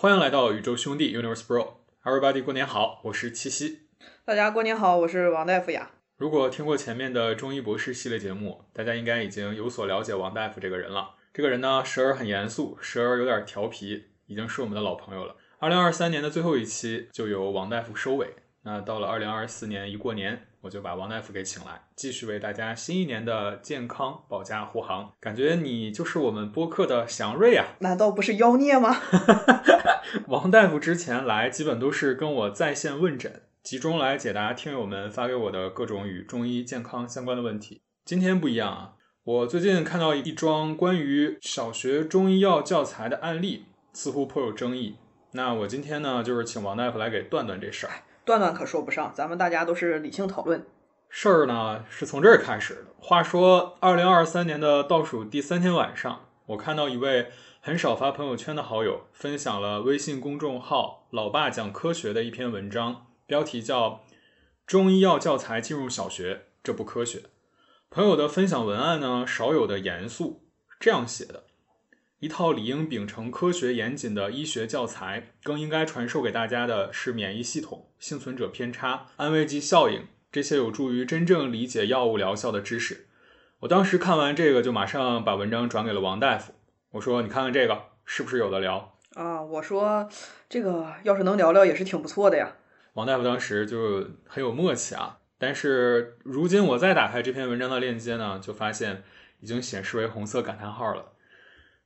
欢迎来到宇宙兄弟 Universe Bro。Everybody，过年好，我是七夕。大家过年好，我是王大夫呀。如果听过前面的中医博士系列节目，大家应该已经有所了解王大夫这个人了。这个人呢，时而很严肃，时而有点调皮，已经是我们的老朋友了。二零二三年的最后一期就由王大夫收尾。那到了二零二四年一过年，我就把王大夫给请来，继续为大家新一年的健康保驾护航。感觉你就是我们播客的祥瑞啊！难道不是妖孽吗？王大夫之前来基本都是跟我在线问诊，集中来解答听友们发给我的各种与中医健康相关的问题。今天不一样啊！我最近看到一桩关于小学中医药教材的案例，似乎颇有争议。那我今天呢，就是请王大夫来给断断这事儿。断断可说不上，咱们大家都是理性讨论。事儿呢是从这儿开始的。话说，二零二三年的倒数第三天晚上，我看到一位很少发朋友圈的好友分享了微信公众号“老爸讲科学”的一篇文章，标题叫《中医药教材进入小学，这不科学》。朋友的分享文案呢，少有的严肃，这样写的。一套理应秉承科学严谨的医学教材，更应该传授给大家的是免疫系统、幸存者偏差、安慰剂效应这些有助于真正理解药物疗效的知识。我当时看完这个，就马上把文章转给了王大夫。我说：“你看看这个，是不是有的聊？”啊，我说这个要是能聊聊，也是挺不错的呀。王大夫当时就很有默契啊。但是如今我再打开这篇文章的链接呢，就发现已经显示为红色感叹号了。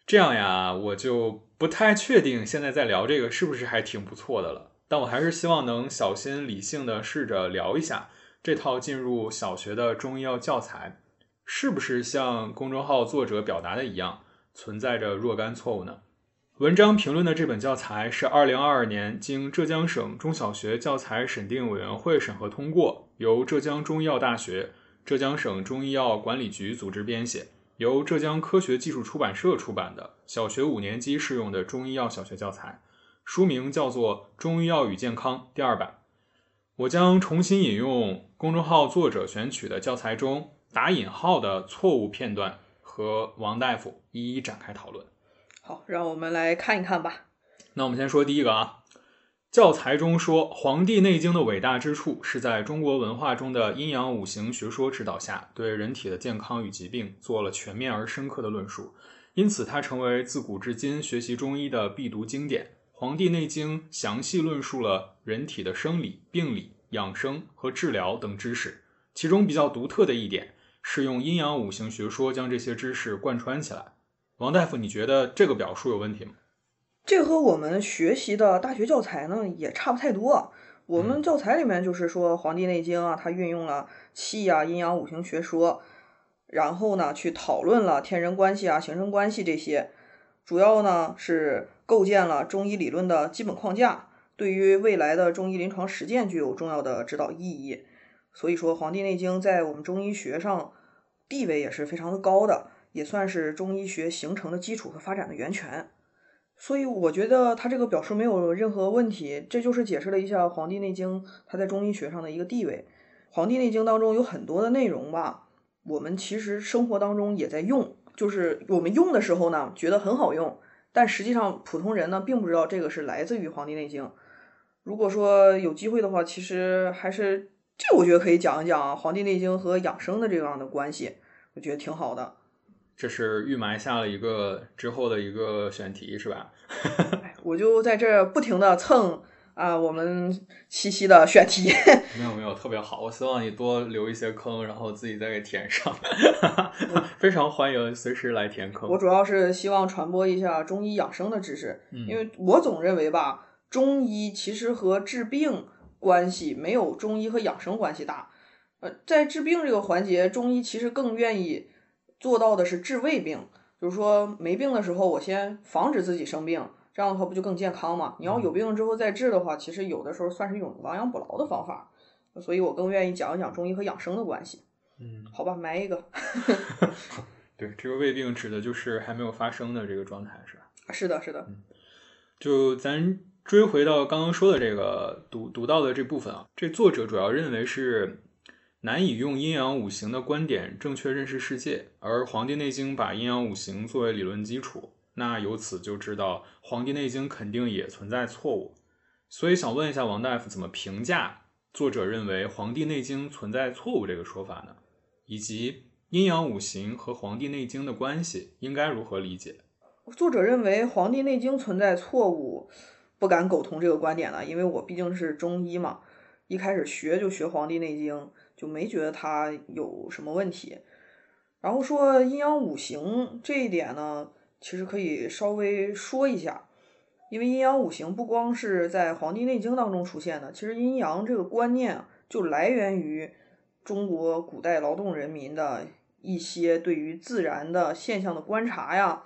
这样呀，我就不太确定现在在聊这个是不是还挺不错的了。但我还是希望能小心理性的试着聊一下这套进入小学的中医药教材，是不是像公众号作者表达的一样，存在着若干错误呢？文章评论的这本教材是二零二二年经浙江省中小学教材审定委员会审核通过，由浙江中医药大学、浙江省中医药管理局组织编写。由浙江科学技术出版社出版的小学五年级适用的中医药小学教材，书名叫做《中医药与健康》第二版。我将重新引用公众号作者选取的教材中打引号的错误片段，和王大夫一一展开讨论。好，让我们来看一看吧。那我们先说第一个啊。教材中说，《黄帝内经》的伟大之处是在中国文化中的阴阳五行学说指导下，对人体的健康与疾病做了全面而深刻的论述，因此它成为自古至今学习中医的必读经典。《黄帝内经》详细论述了人体的生理、病理、养生和治疗等知识，其中比较独特的一点是用阴阳五行学说将这些知识贯穿起来。王大夫，你觉得这个表述有问题吗？这和我们学习的大学教材呢也差不太多。我们教材里面就是说《黄帝内经》啊，它运用了气啊、阴阳五行学说，然后呢去讨论了天人关系啊、形成关系这些，主要呢是构建了中医理论的基本框架，对于未来的中医临床实践具有重要的指导意义。所以说，《黄帝内经》在我们中医学上地位也是非常的高的，也算是中医学形成的基础和发展的源泉。所以我觉得他这个表述没有任何问题，这就是解释了一下《黄帝内经》它在中医学上的一个地位。《黄帝内经》当中有很多的内容吧，我们其实生活当中也在用，就是我们用的时候呢，觉得很好用，但实际上普通人呢并不知道这个是来自于《黄帝内经》。如果说有机会的话，其实还是这，我觉得可以讲一讲《黄帝内经》和养生的这样的关系，我觉得挺好的。这是预埋下了一个之后的一个选题，是吧？我就在这不停的蹭啊，我们七夕的选题。没有没有，特别好。我希望你多留一些坑，然后自己再给填上。非常欢迎随时来填坑。我主要是希望传播一下中医养生的知识，因为我总认为吧，中医其实和治病关系没有中医和养生关系大。呃，在治病这个环节，中医其实更愿意。做到的是治未病，就是说没病的时候，我先防止自己生病，这样的话不就更健康吗？你要有病了之后再治的话，其实有的时候算是一种亡羊补牢的方法，所以我更愿意讲一讲中医和养生的关系。嗯，好吧，埋一个。对，这个胃病指的就是还没有发生的这个状态，是吧？是的，是的。嗯，就咱追回到刚刚说的这个读读到的这部分啊，这作者主要认为是。难以用阴阳五行的观点正确认识世界，而《黄帝内经》把阴阳五行作为理论基础，那由此就知道《黄帝内经》肯定也存在错误。所以想问一下王大夫，怎么评价作者认为《黄帝内经》存在错误这个说法呢？以及阴阳五行和《黄帝内经》的关系应该如何理解？作者认为《黄帝内经》存在错误，不敢苟同这个观点了，因为我毕竟是中医嘛，一开始学就学《黄帝内经》，就没觉得它有什么问题。然后说阴阳五行这一点呢，其实可以稍微说一下，因为阴阳五行不光是在《黄帝内经》当中出现的，其实阴阳这个观念就来源于中国古代劳动人民的一些对于自然的现象的观察呀。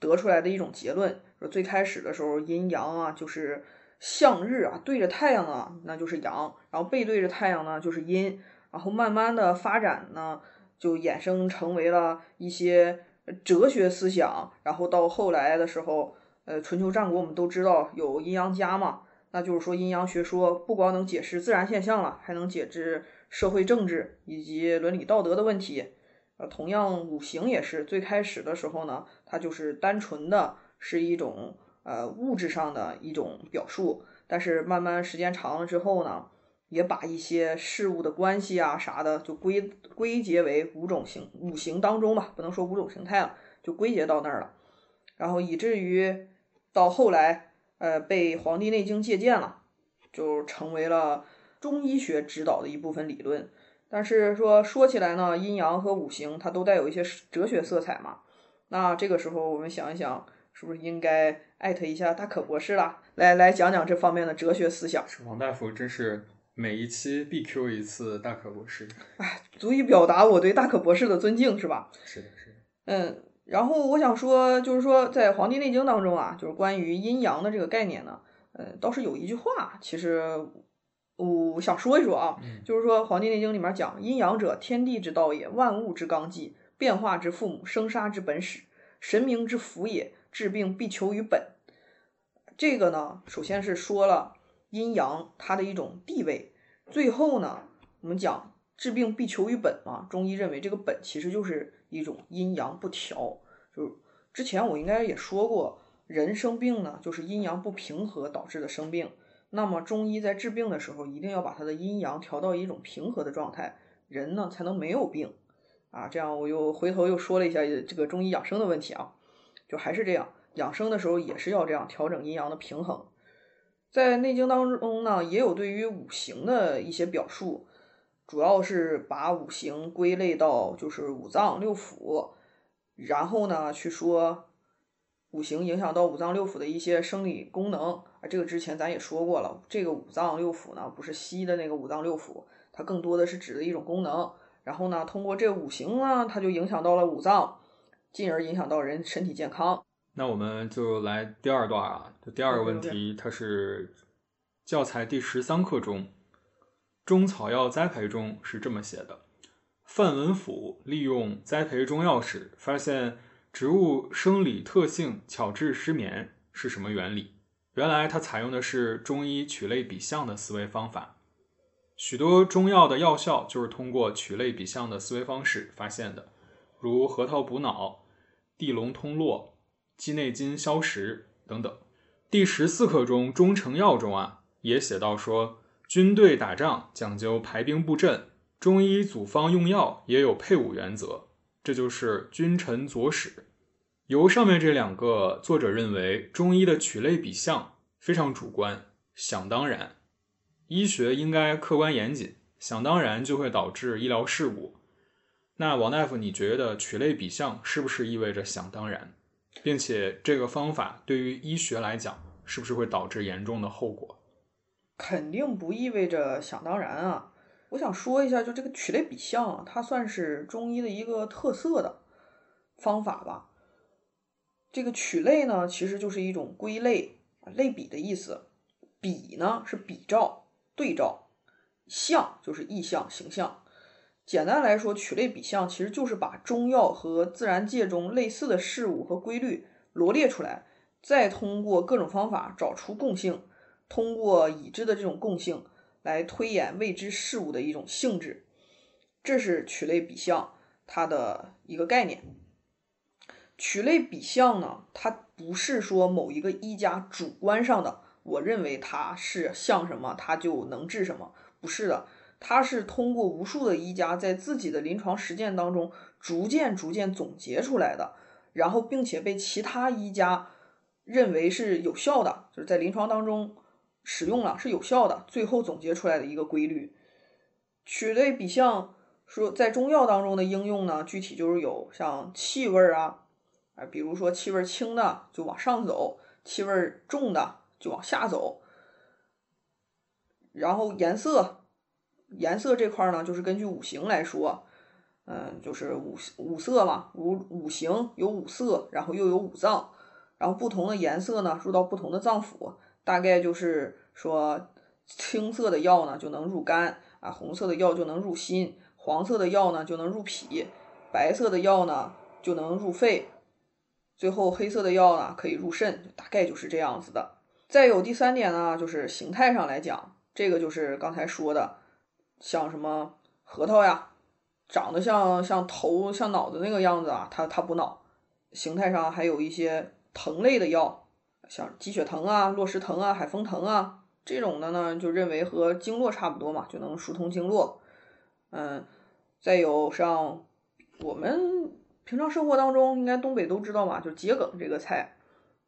得出来的一种结论，说最开始的时候阴阳啊，就是向日啊，对着太阳啊，那就是阳，然后背对着太阳呢就是阴，然后慢慢的发展呢，就衍生成为了一些哲学思想，然后到后来的时候，呃，春秋战国我们都知道有阴阳家嘛，那就是说阴阳学说不光能解释自然现象了，还能解释社会政治以及伦理道德的问题。呃，同样五行也是最开始的时候呢，它就是单纯的是一种呃物质上的一种表述，但是慢慢时间长了之后呢，也把一些事物的关系啊啥的就归归结为五种形五行当中吧，不能说五种形态了，就归结到那儿了，然后以至于到后来呃被《黄帝内经》借鉴了，就成为了中医学指导的一部分理论。但是说说起来呢，阴阳和五行它都带有一些哲学色彩嘛。那这个时候我们想一想，是不是应该艾特一下大可博士啦，来来讲讲这方面的哲学思想？王大夫真是每一期必 Q 一次大可博士，哎，足以表达我对大可博士的尊敬，是吧？是的，是的。嗯，然后我想说，就是说在《黄帝内经》当中啊，就是关于阴阳的这个概念呢，呃，倒是有一句话，其实。我想说一说啊，就是说《黄帝内经》里面讲，阴阳者，天地之道也，万物之纲纪，变化之父母，生杀之本始，神明之福也。治病必求于本。这个呢，首先是说了阴阳它的一种地位。最后呢，我们讲治病必求于本嘛。中医认为这个本其实就是一种阴阳不调。就是之前我应该也说过，人生病呢，就是阴阳不平和导致的生病。那么中医在治病的时候，一定要把它的阴阳调到一种平和的状态，人呢才能没有病啊。这样我又回头又说了一下这个中医养生的问题啊，就还是这样，养生的时候也是要这样调整阴阳的平衡。在《内经》当中呢，也有对于五行的一些表述，主要是把五行归类到就是五脏六腑，然后呢去说五行影响到五脏六腑的一些生理功能。啊这个之前咱也说过了，这个五脏六腑呢，不是西医的那个五脏六腑，它更多的是指的一种功能。然后呢，通过这五行呢，它就影响到了五脏，进而影响到人身体健康。那我们就来第二段啊，就第二个问题，它是教材第十三课中中草药栽培中是这么写的：范文甫利用栽培中药时，发现植物生理特性巧治失眠是什么原理？原来他采用的是中医取类比象的思维方法，许多中药的药效就是通过取类比象的思维方式发现的，如核桃补脑、地龙通络、鸡内金消食等等。第十四课中《中成药》中啊，也写到说，军队打仗讲究排兵布阵，中医组方用药也有配伍原则，这就是君臣佐使。由上面这两个作者认为，中医的取类比象非常主观，想当然。医学应该客观严谨，想当然就会导致医疗事故。那王大夫，你觉得取类比象是不是意味着想当然，并且这个方法对于医学来讲，是不是会导致严重的后果？肯定不意味着想当然啊！我想说一下，就这个取类比象，它算是中医的一个特色的方法吧。这个取类呢，其实就是一种归类类比的意思。比呢是比照、对照，象就是意象、形象。简单来说，取类比象其实就是把中药和自然界中类似的事物和规律罗列出来，再通过各种方法找出共性，通过已知的这种共性来推演未知事物的一种性质。这是取类比象它的一个概念。曲类比象呢，它不是说某一个医家主观上的，我认为它是像什么，它就能治什么，不是的，它是通过无数的医家在自己的临床实践当中逐渐逐渐总结出来的，然后并且被其他医家认为是有效的，就是在临床当中使用了是有效的，最后总结出来的一个规律。曲类比象说在中药当中的应用呢，具体就是有像气味啊。啊，比如说气味轻的就往上走，气味重的就往下走。然后颜色，颜色这块呢，就是根据五行来说，嗯，就是五五色嘛，五五行有五色，然后又有五脏，然后不同的颜色呢入到不同的脏腑，大概就是说青色的药呢就能入肝啊，红色的药就能入心，黄色的药呢就能入脾，白色的药呢就能入肺。最后黑色的药呢可以入肾，大概就是这样子的。再有第三点呢，就是形态上来讲，这个就是刚才说的，像什么核桃呀，长得像像头像脑子那个样子啊，它它补脑。形态上还有一些藤类的药，像鸡血藤啊、落石藤啊、海风藤啊这种的呢，就认为和经络差不多嘛，就能疏通经络。嗯，再有像我们。平常生活当中，应该东北都知道嘛，就桔梗这个菜，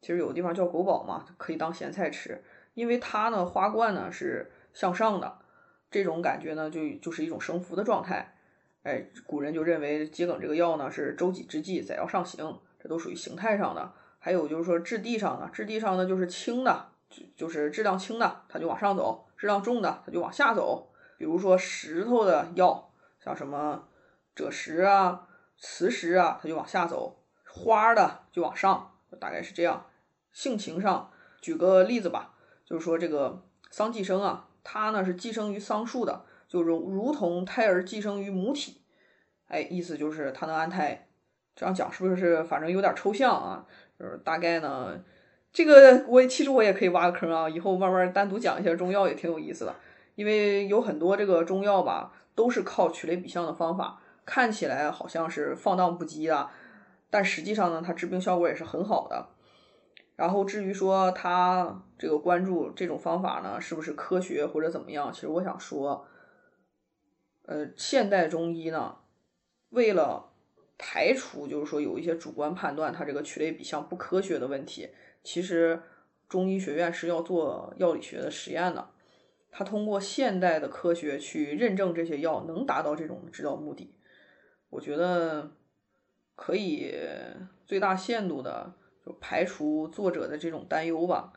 其实有的地方叫狗宝嘛，可以当咸菜吃，因为它呢花冠呢是向上的，这种感觉呢就就是一种升福的状态。哎，古人就认为桔梗这个药呢是周己之计，载药上行，这都属于形态上的。还有就是说质地上的，质地上呢就是轻的，就就是质量轻的，它就往上走；质量重的，它就往下走。比如说石头的药，像什么赭石啊。磁石啊，它就往下走；花的就往上，大概是这样。性情上，举个例子吧，就是说这个桑寄生啊，它呢是寄生于桑树的，就如如同胎儿寄生于母体。哎，意思就是它能安胎。这样讲是不是反正有点抽象啊？就是大概呢，这个我其实我也可以挖个坑啊，以后慢慢单独讲一下中药也挺有意思的，因为有很多这个中药吧，都是靠取类比象的方法。看起来好像是放荡不羁啊，但实际上呢，它治病效果也是很好的。然后至于说他这个关注这种方法呢，是不是科学或者怎么样？其实我想说，呃，现代中医呢，为了排除就是说有一些主观判断它这个曲类比象不科学的问题，其实中医学院是要做药理学的实验的。他通过现代的科学去认证这些药能达到这种治疗目的。我觉得可以最大限度的就排除作者的这种担忧吧。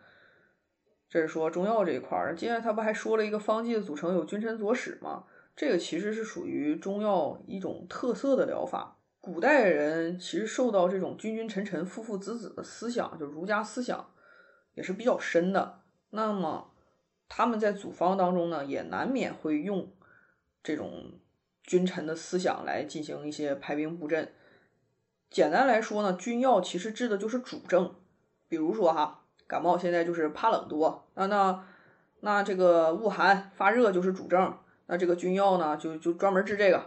这是说中药这一块儿，接下来他不还说了一个方剂的组成有君臣佐使吗？这个其实是属于中药一种特色的疗法。古代人其实受到这种君君臣臣父父子子的思想，就儒家思想也是比较深的。那么他们在组方当中呢，也难免会用这种。君臣的思想来进行一些排兵布阵。简单来说呢，君药其实治的就是主症。比如说哈，感冒现在就是怕冷多，那那那这个恶寒发热就是主症，那这个君药呢就就专门治这个。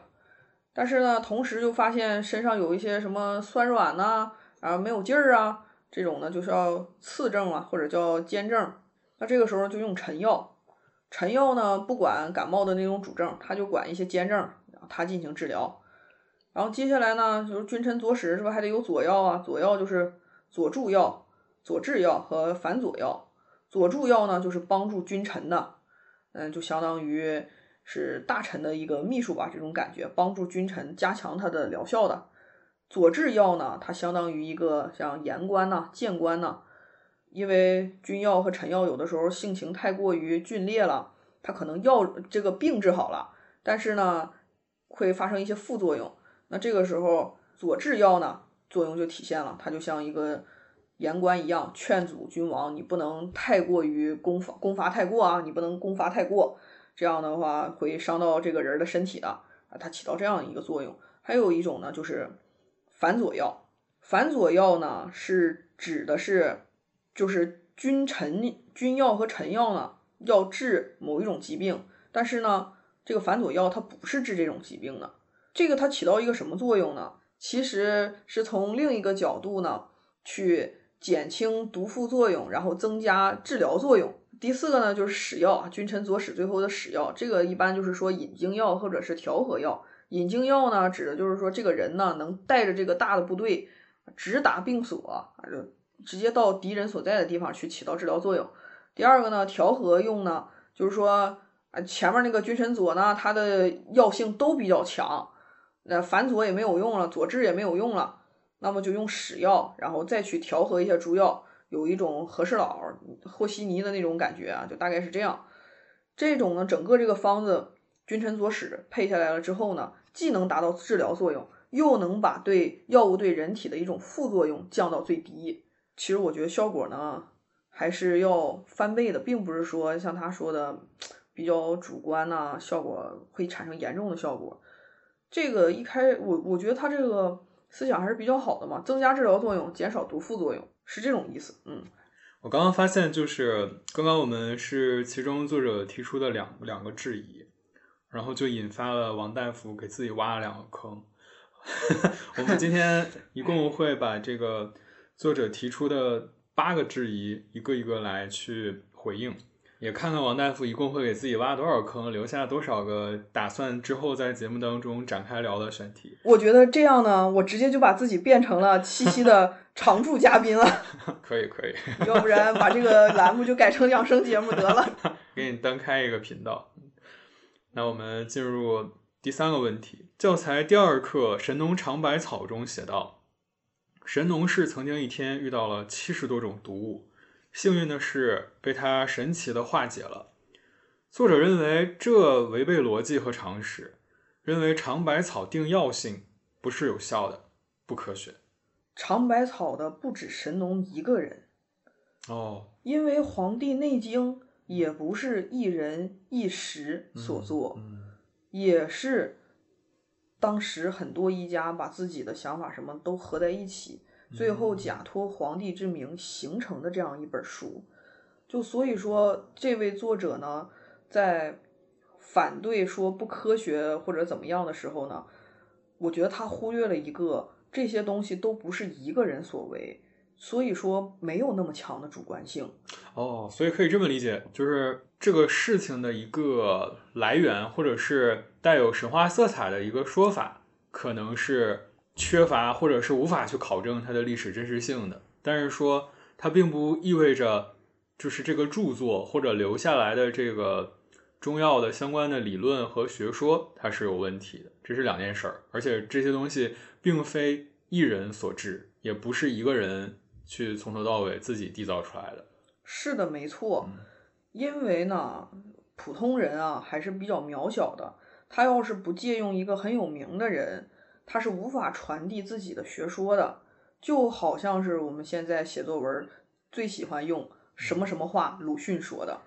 但是呢，同时就发现身上有一些什么酸软呐，然后没有劲儿啊，这种呢就是要次症啊，或者叫兼症。那这个时候就用臣药。臣药呢不管感冒的那种主症，他就管一些兼症。他进行治疗，然后接下来呢，就是君臣佐使，是不还得有佐药啊？佐药就是佐助药、佐治药和反佐药。佐助药呢，就是帮助君臣的，嗯，就相当于是大臣的一个秘书吧，这种感觉，帮助君臣加强他的疗效的。佐治药呢，它相当于一个像言官呐、谏官呐，因为君药和臣药有的时候性情太过于峻烈了，他可能药这个病治好了，但是呢。会发生一些副作用，那这个时候佐治药呢作用就体现了，它就像一个言官一样，劝阻君王，你不能太过于攻伐攻伐太过啊，你不能攻伐太过，这样的话会伤到这个人的身体的啊，它起到这样一个作用。还有一种呢，就是反佐药，反佐药呢是指的是就是君臣君药和臣药呢要治某一种疾病，但是呢。这个反佐药它不是治这种疾病的，这个它起到一个什么作用呢？其实是从另一个角度呢，去减轻毒副作用，然后增加治疗作用。第四个呢，就是使药，君臣佐使最后的使药，这个一般就是说引经药或者是调和药。引经药呢，指的就是说这个人呢，能带着这个大的部队直达病所啊，就直接到敌人所在的地方去起到治疗作用。第二个呢，调和用呢，就是说啊，前面那个君臣佐呢，它的药性都比较强，那反佐也没有用了，佐治也没有用了，那么就用使药，然后再去调和一下诸药。有一种和事佬和稀泥的那种感觉啊，就大概是这样。这种呢，整个这个方子君臣佐使配下来了之后呢，既能达到治疗作用，又能把对药物对人体的一种副作用降到最低。其实我觉得效果呢，还是要翻倍的，并不是说像他说的比较主观呐，效果会产生严重的效果。这个一开我我觉得他这个思想还是比较好的嘛，增加治疗作用，减少毒副作用。是这种意思，嗯，我刚刚发现，就是刚刚我们是其中作者提出的两两个质疑，然后就引发了王大夫给自己挖了两个坑。我们今天一共会把这个作者提出的八个质疑一个一个来去回应。也看看王大夫一共会给自己挖多少坑，留下多少个打算之后在节目当中展开聊的选题。我觉得这样呢，我直接就把自己变成了七夕的 常驻嘉宾了。可以可以，要不然把这个栏目就改成养生节目得了。给你单开一个频道。那我们进入第三个问题，教材第二课《神农尝百草》中写道：神农氏曾经一天遇到了七十多种毒物。幸运的是，被他神奇的化解了。作者认为这违背逻辑和常识，认为尝百草定药性不是有效的，不科学。尝百草的不止神农一个人哦，因为《黄帝内经》也不是一人一时所作，也是当时很多医家把自己的想法什么都合在一起。最后假托皇帝之名形成的这样一本书，就所以说这位作者呢，在反对说不科学或者怎么样的时候呢，我觉得他忽略了一个这些东西都不是一个人所为，所以说没有那么强的主观性。哦，所以可以这么理解，就是这个事情的一个来源，或者是带有神话色彩的一个说法，可能是。缺乏或者是无法去考证它的历史真实性的，但是说它并不意味着就是这个著作或者留下来的这个中药的相关的理论和学说它是有问题的，这是两件事儿。而且这些东西并非一人所制，也不是一个人去从头到尾自己缔造出来的。是的，没错。因为呢，普通人啊还是比较渺小的，他要是不借用一个很有名的人。他是无法传递自己的学说的，就好像是我们现在写作文最喜欢用什么什么话，鲁迅说的，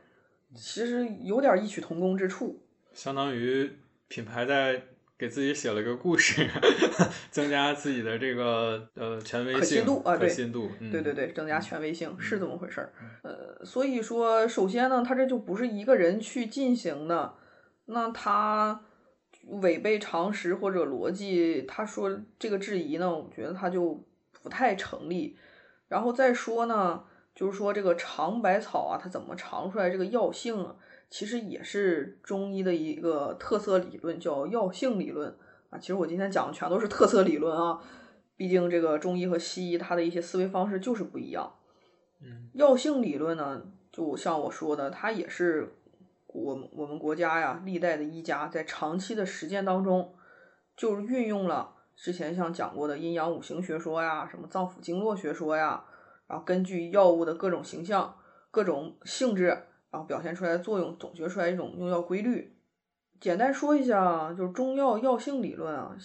其实有点异曲同工之处。相当于品牌在给自己写了个故事，增加自己的这个呃权威性、可信度啊，可信度，对对对，增加权威性是这么回事儿。呃，所以说，首先呢，他这就不是一个人去进行的，那他。违背常识或者逻辑，他说这个质疑呢，我觉得他就不太成立。然后再说呢，就是说这个尝百草啊，它怎么尝出来这个药性啊？其实也是中医的一个特色理论，叫药性理论啊。其实我今天讲的全都是特色理论啊，毕竟这个中医和西医它的一些思维方式就是不一样。嗯，药性理论呢，就像我说的，它也是。我们我们国家呀，历代的医家在长期的实践当中，就是运用了之前像讲过的阴阳五行学说呀，什么脏腑经络学说呀，然后根据药物的各种形象、各种性质，然后表现出来的作用，总结出来一种用药规律。简单说一下，就是中药药性理论啊，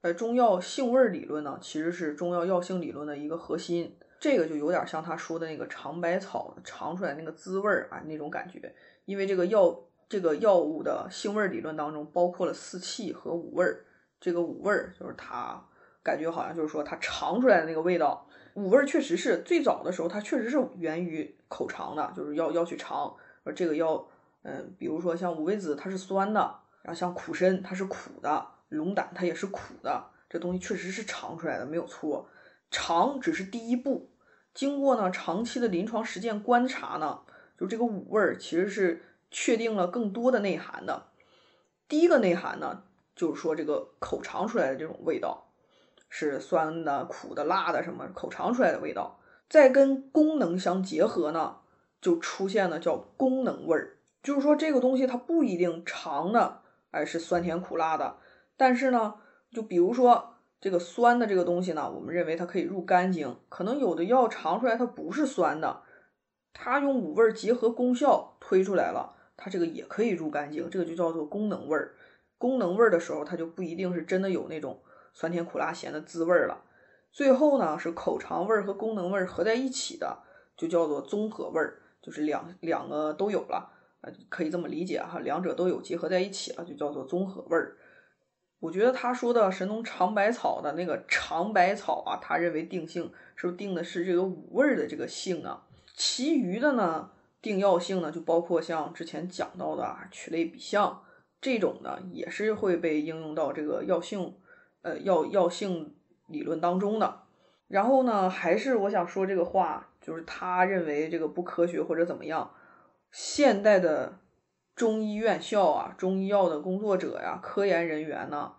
呃，中药性味理论呢，其实是中药药性理论的一个核心。这个就有点像他说的那个尝百草尝出来那个滋味儿啊，那种感觉。因为这个药，这个药物的性味理论当中包括了四气和五味儿。这个五味儿就是它感觉好像就是说它尝出来的那个味道。五味儿确实是最早的时候，它确实是源于口尝的，就是要要去尝。而这个药，嗯，比如说像五味子，它是酸的；然后像苦参，它是苦的；龙胆它也是苦的。这东西确实是尝出来的，没有错。尝只是第一步，经过呢长期的临床实践观察呢，就这个五味儿其实是确定了更多的内涵的。第一个内涵呢，就是说这个口尝出来的这种味道是酸的、苦的、辣的，什么口尝出来的味道，再跟功能相结合呢，就出现了叫功能味儿。就是说这个东西它不一定尝的哎是酸甜苦辣的，但是呢，就比如说这个酸的这个东西呢，我们认为它可以入肝经，可能有的药尝出来它不是酸的，它用五味结合功效推出来了。它这个也可以入肝经，这个就叫做功能味儿。功能味儿的时候，它就不一定是真的有那种酸甜苦辣咸的滋味儿了。最后呢，是口尝味儿和功能味儿合在一起的，就叫做综合味儿，就是两两个都有了，呃，可以这么理解哈，两者都有结合在一起了，就叫做综合味儿。我觉得他说的神农尝百草的那个尝百草啊，他认为定性是不是定的是这个五味儿的这个性啊？其余的呢？定药性呢，就包括像之前讲到的啊取类比象这种的，也是会被应用到这个药性，呃药药性理论当中的。然后呢，还是我想说这个话，就是他认为这个不科学或者怎么样。现代的中医院校啊，中医药的工作者呀，科研人员呢，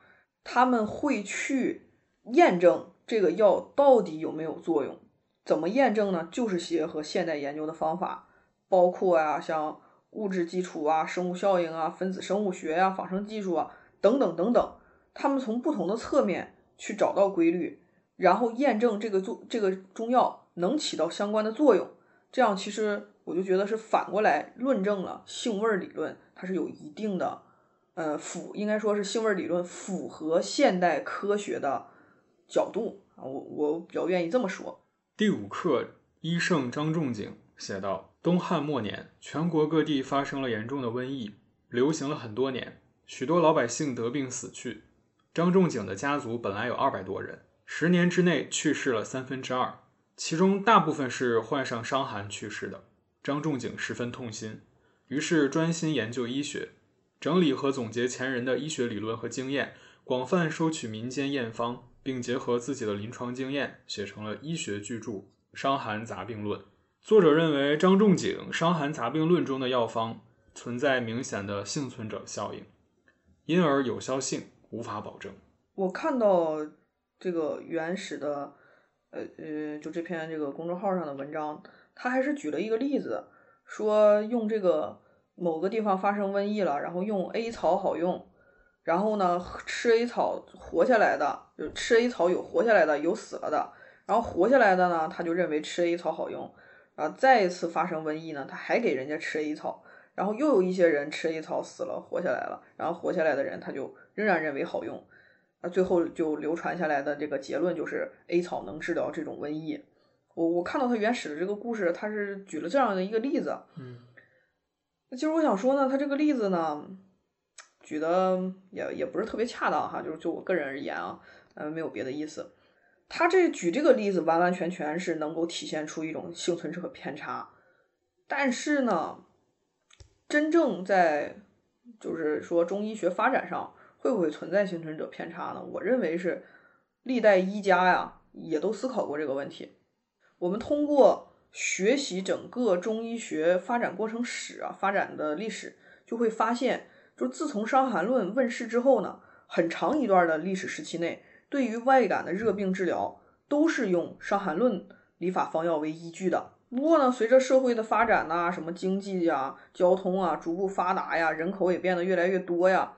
他们会去验证这个药到底有没有作用。怎么验证呢？就是结合现代研究的方法。包括呀，像物质基础啊、生物效应啊、分子生物学呀、仿生技术啊等等等等，他们从不同的侧面去找到规律，然后验证这个作这个中药能起到相关的作用。这样其实我就觉得是反过来论证了性味理论，它是有一定的呃符，应该说是性味理论符合现代科学的角度啊。我我比较愿意这么说。第五课，医圣张仲景写道。东汉末年，全国各地发生了严重的瘟疫，流行了很多年，许多老百姓得病死去。张仲景的家族本来有二百多人，十年之内去世了三分之二，其中大部分是患上伤寒去世的。张仲景十分痛心，于是专心研究医学，整理和总结前人的医学理论和经验，广泛收取民间验方，并结合自己的临床经验，写成了医学巨著《伤寒杂病论》。作者认为，张仲景《伤寒杂病论》中的药方存在明显的幸存者效应，因而有效性无法保证。我看到这个原始的，呃呃，就这篇这个公众号上的文章，他还是举了一个例子，说用这个某个地方发生瘟疫了，然后用 A 草好用，然后呢吃 A 草活下来的，就吃 A 草有活下来的，有死了的，然后活下来的呢，他就认为吃 A 草好用。啊，再一次发生瘟疫呢，他还给人家吃 A 草，然后又有一些人吃 A 草死了，活下来了，然后活下来的人他就仍然认为好用，啊，最后就流传下来的这个结论就是 A 草能治疗这种瘟疫。我我看到他原始的这个故事，他是举了这样的一个例子，嗯，其实我想说呢，他这个例子呢，举的也也不是特别恰当哈，就是就我个人而言啊，呃，没有别的意思。他这举这个例子完完全全是能够体现出一种幸存者偏差，但是呢，真正在就是说中医学发展上会不会存在幸存者偏差呢？我认为是历代医家呀也都思考过这个问题。我们通过学习整个中医学发展过程史啊发展的历史，就会发现，就自从《伤寒论》问世之后呢，很长一段的历史时期内。对于外感的热病治疗，都是用《伤寒论》理法方药为依据的。不过呢，随着社会的发展呐，什么经济呀、交通啊逐步发达呀，人口也变得越来越多呀，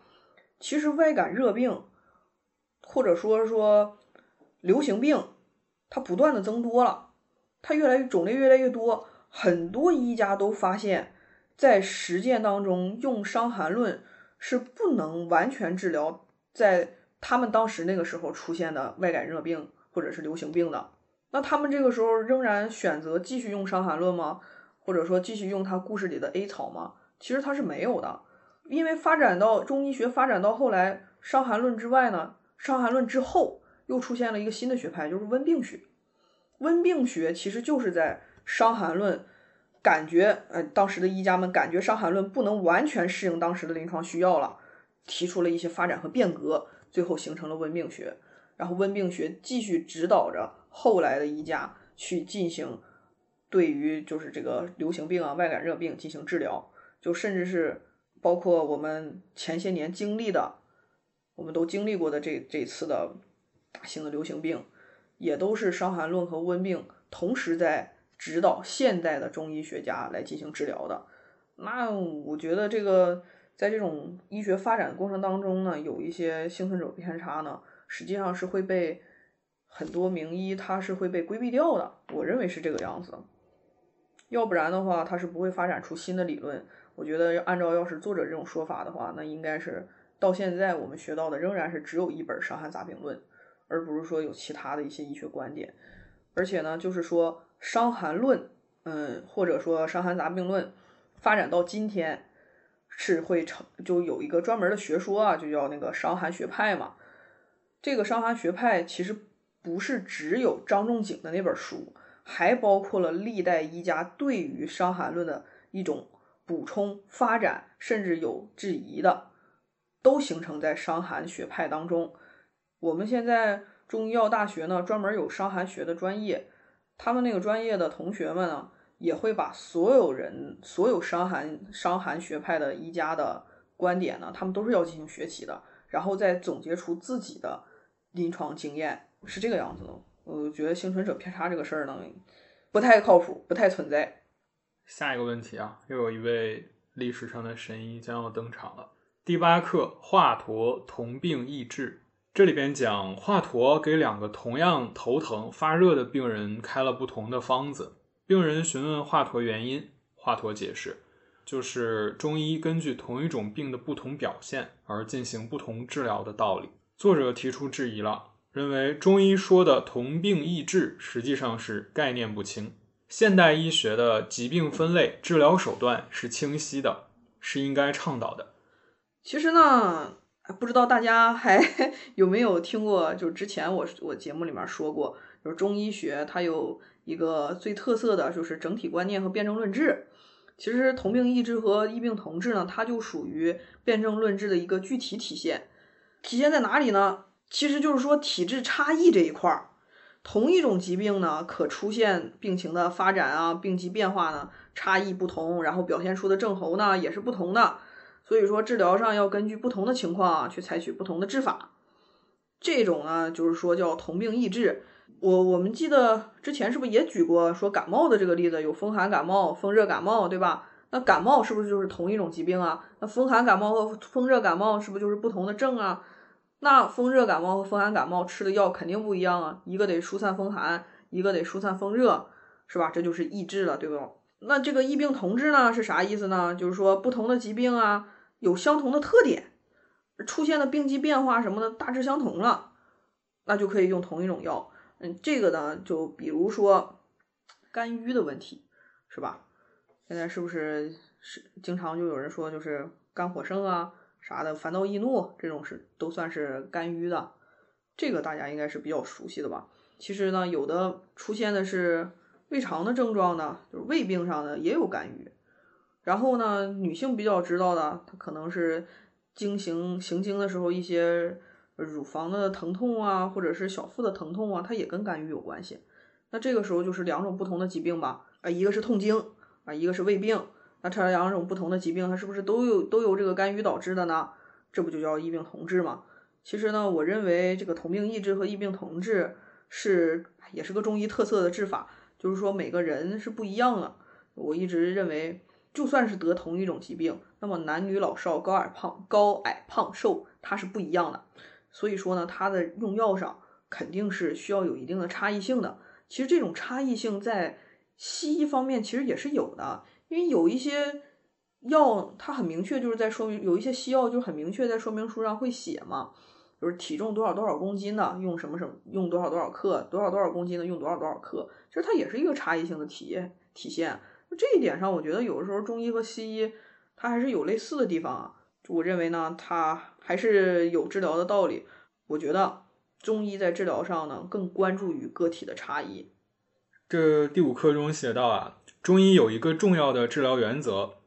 其实外感热病，或者说说流行病，它不断的增多了，它越来越种类越来越多。很多医家都发现，在实践当中用《伤寒论》是不能完全治疗在。他们当时那个时候出现的外感热病或者是流行病的，那他们这个时候仍然选择继续用《伤寒论》吗？或者说继续用他故事里的 A 草吗？其实他是没有的，因为发展到中医学发展到后来，《伤寒论》之外呢，《伤寒论》之后又出现了一个新的学派，就是温病学。温病学其实就是在《伤寒论》感觉，呃，当时的医家们感觉《伤寒论》不能完全适应当时的临床需要了，提出了一些发展和变革。最后形成了温病学，然后温病学继续指导着后来的医家去进行对于就是这个流行病啊、外感热病进行治疗，就甚至是包括我们前些年经历的，我们都经历过的这这次的大型的流行病，也都是《伤寒论》和温病同时在指导现代的中医学家来进行治疗的。那我觉得这个在这种医学发展的过程当中呢，有一些幸存者偏差呢，实际上是会被很多名医他是会被规避掉的。我认为是这个样子，要不然的话，他是不会发展出新的理论。我觉得按照要是作者这种说法的话，那应该是到现在我们学到的仍然是只有一本《伤寒杂病论》，而不是说有其他的一些医学观点。而且呢，就是说《伤寒论》，嗯，或者说《伤寒杂病论》。发展到今天，是会成就有一个专门的学说啊，就叫那个伤寒学派嘛。这个伤寒学派其实不是只有张仲景的那本书，还包括了历代医家对于伤寒论的一种补充、发展，甚至有质疑的，都形成在伤寒学派当中。我们现在中医药大学呢，专门有伤寒学的专业，他们那个专业的同学们呢。也会把所有人、所有伤寒伤寒学派的医家的观点呢，他们都是要进行学习的，然后再总结出自己的临床经验，是这个样子的。我觉得幸存者偏差这个事儿呢，不太靠谱，不太存在。下一个问题啊，又有一位历史上的神医将要登场了。第八课华佗同病异治，这里边讲华佗给两个同样头疼发热的病人开了不同的方子。病人询问华佗原因，华佗解释，就是中医根据同一种病的不同表现而进行不同治疗的道理。作者提出质疑了，认为中医说的同病异治实际上是概念不清，现代医学的疾病分类、治疗手段是清晰的，是应该倡导的。其实呢，不知道大家还 有没有听过，就是之前我我节目里面说过，就是中医学它有。一个最特色的就是整体观念和辩证论治。其实同病异治和异病同治呢，它就属于辩证论治的一个具体体现。体现在哪里呢？其实就是说体质差异这一块儿。同一种疾病呢，可出现病情的发展啊，病机变化呢差异不同，然后表现出的症候呢也是不同的。所以说治疗上要根据不同的情况啊，去采取不同的治法。这种呢，就是说叫同病异治。我我们记得之前是不是也举过说感冒的这个例子？有风寒感冒、风热感冒，对吧？那感冒是不是就是同一种疾病啊？那风寒感冒和风热感冒是不是就是不同的症啊？那风热感冒和风寒感冒吃的药肯定不一样啊，一个得疏散风寒，一个得疏散风热，是吧？这就是异治了，对不？那这个异病同治呢是啥意思呢？就是说不同的疾病啊有相同的特点，出现的病机变化什么的大致相同了，那就可以用同一种药。嗯，这个呢，就比如说肝郁的问题，是吧？现在是不是是经常就有人说，就是肝火盛啊啥的，烦躁易怒这种是都算是肝郁的。这个大家应该是比较熟悉的吧？其实呢，有的出现的是胃肠的症状呢，就是胃病上的也有肝郁。然后呢，女性比较知道的，她可能是经行行经的时候一些。乳房的疼痛啊，或者是小腹的疼痛啊，它也跟肝郁有关系。那这个时候就是两种不同的疾病吧？啊，一个是痛经啊，一个是胃病。那这两种不同的疾病，它是不是都有都由这个肝郁导致的呢？这不就叫异病同治吗？其实呢，我认为这个同病异治和异病同治是也是个中医特色的治法，就是说每个人是不一样的。我一直认为，就算是得同一种疾病，那么男女老少、高矮胖、高矮胖瘦，它是不一样的。所以说呢，它的用药上肯定是需要有一定的差异性的。其实这种差异性在西医方面其实也是有的，因为有一些药它很明确就是在说明，有一些西药就很明确在说明书上会写嘛，就是体重多少多少公斤的用什么什么，用多少多少克，多少多少公斤的用多少多少克，其实它也是一个差异性的体体现。这一点上，我觉得有的时候中医和西医它还是有类似的地方啊。我认为呢，它。还是有治疗的道理。我觉得中医在治疗上呢，更关注于个体的差异。这第五课中写到啊，中医有一个重要的治疗原则，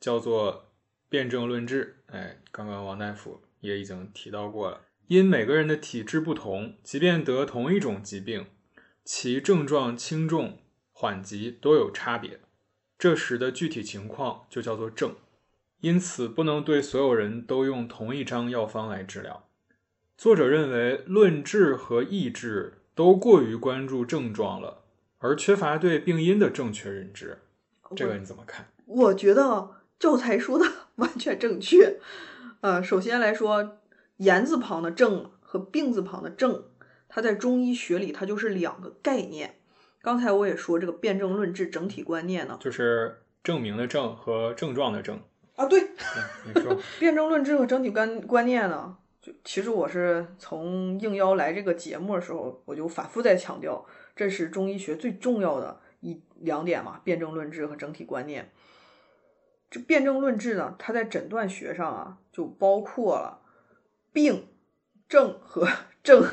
叫做辩证论治。哎，刚刚王大夫也已经提到过了。因每个人的体质不同，即便得同一种疾病，其症状轻重缓急都有差别。这时的具体情况就叫做症，因此不能对所有人都用同一张药方来治疗。作者认为，论治和医治都过于关注症状了，而缺乏对病因的正确认知。这个你怎么看？我觉得教材说的 完全正确。呃，首先来说，言字旁的症和病字旁的症，它在中医学里它就是两个概念。刚才我也说，这个辩证论治整体观念呢，就是证明的证和症状的症啊。对，你说辩证论治和整体观观念呢，就其实我是从应邀来这个节目的时候，我就反复在强调，这是中医学最重要的一两点嘛，辩证论治和整体观念。这辩证论治呢，它在诊断学上啊，就包括了病、症和 症。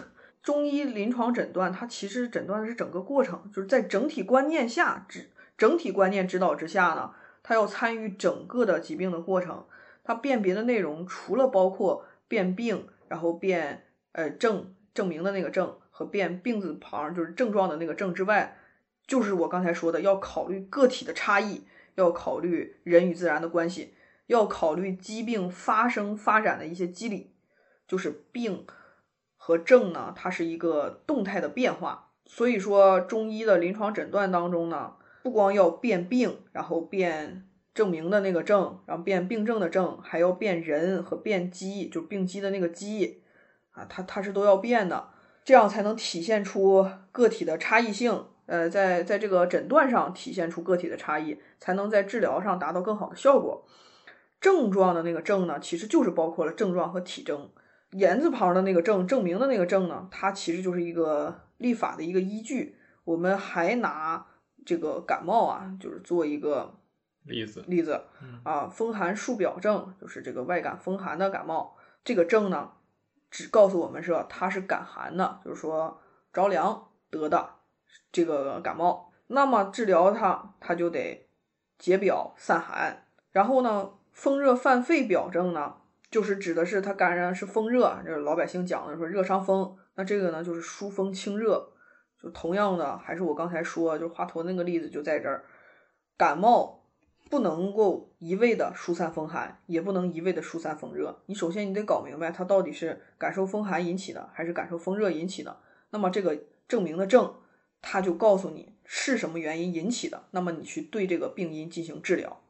中医临床诊断，它其实诊断的是整个过程，就是在整体观念下指整体观念指导之下呢，它要参与整个的疾病的过程。它辨别的内容除了包括辨病，然后辨呃证证明的那个证和辨病字旁就是症状的那个症之外，就是我刚才说的要考虑个体的差异，要考虑人与自然的关系，要考虑疾病发生发展的一些机理，就是病。和症呢，它是一个动态的变化，所以说中医的临床诊断当中呢，不光要辨病，然后辨证明的那个症，然后辨病症的症，还要辨人和辨机，就病机的那个机啊，它它是都要变的，这样才能体现出个体的差异性，呃，在在这个诊断上体现出个体的差异，才能在治疗上达到更好的效果。症状的那个症呢，其实就是包括了症状和体征。言字旁的那个证，证明的那个证呢，它其实就是一个立法的一个依据。我们还拿这个感冒啊，就是做一个例子，例子啊，风寒数表症，就是这个外感风寒的感冒。这个症呢，只告诉我们说它是感寒的，就是说着凉得的这个感冒。那么治疗它，它就得解表散寒。然后呢，风热犯肺表症呢？就是指的是他感染是风热，这是老百姓讲的说热伤风。那这个呢，就是疏风清热。就同样的，还是我刚才说，就华佗那个例子就在这儿。感冒不能够一味的疏散风寒，也不能一味的疏散风热。你首先你得搞明白，它到底是感受风寒引起的，还是感受风热引起的。那么这个证明的证，它就告诉你是什么原因引起的。那么你去对这个病因进行治疗，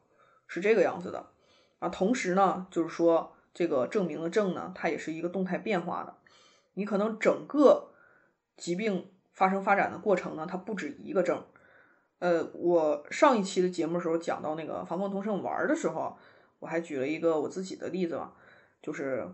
是这个样子的。啊，同时呢，就是说。这个证明的证呢，它也是一个动态变化的。你可能整个疾病发生发展的过程呢，它不止一个症。呃，我上一期的节目时候讲到那个防风通圣丸的时候，我还举了一个我自己的例子嘛，就是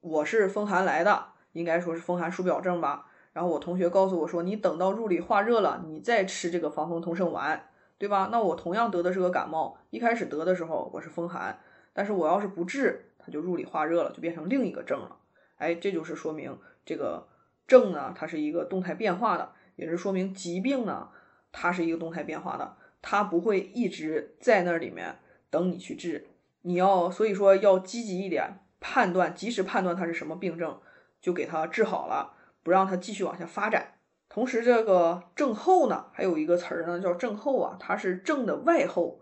我是风寒来的，应该说是风寒数表症吧。然后我同学告诉我说，你等到入里化热了，你再吃这个防风通圣丸，对吧？那我同样得的是个感冒，一开始得的时候我是风寒，但是我要是不治。它就入里化热了，就变成另一个症了。哎，这就是说明这个症呢，它是一个动态变化的，也是说明疾病呢，它是一个动态变化的，它不会一直在那里面等你去治。你要所以说要积极一点，判断及时判断它是什么病症，就给它治好了，不让它继续往下发展。同时，这个症候呢，还有一个词儿呢，叫症候啊，它是症的外候，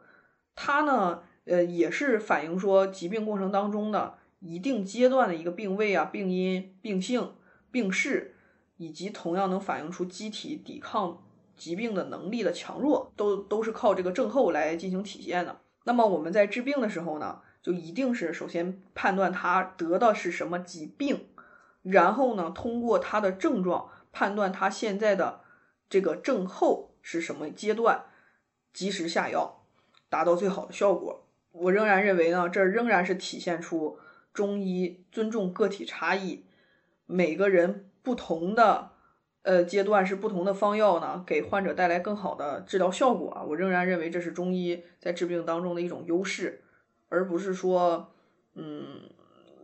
它呢。呃，也是反映说疾病过程当中的一定阶段的一个病位啊、病因、病性、病势，以及同样能反映出机体抵抗疾病的能力的强弱，都都是靠这个症候来进行体现的。那么我们在治病的时候呢，就一定是首先判断他得的是什么疾病，然后呢，通过他的症状判断他现在的这个症候是什么阶段，及时下药，达到最好的效果。我仍然认为呢，这仍然是体现出中医尊重个体差异，每个人不同的呃阶段是不同的方药呢，给患者带来更好的治疗效果啊。我仍然认为这是中医在治病当中的一种优势，而不是说，嗯，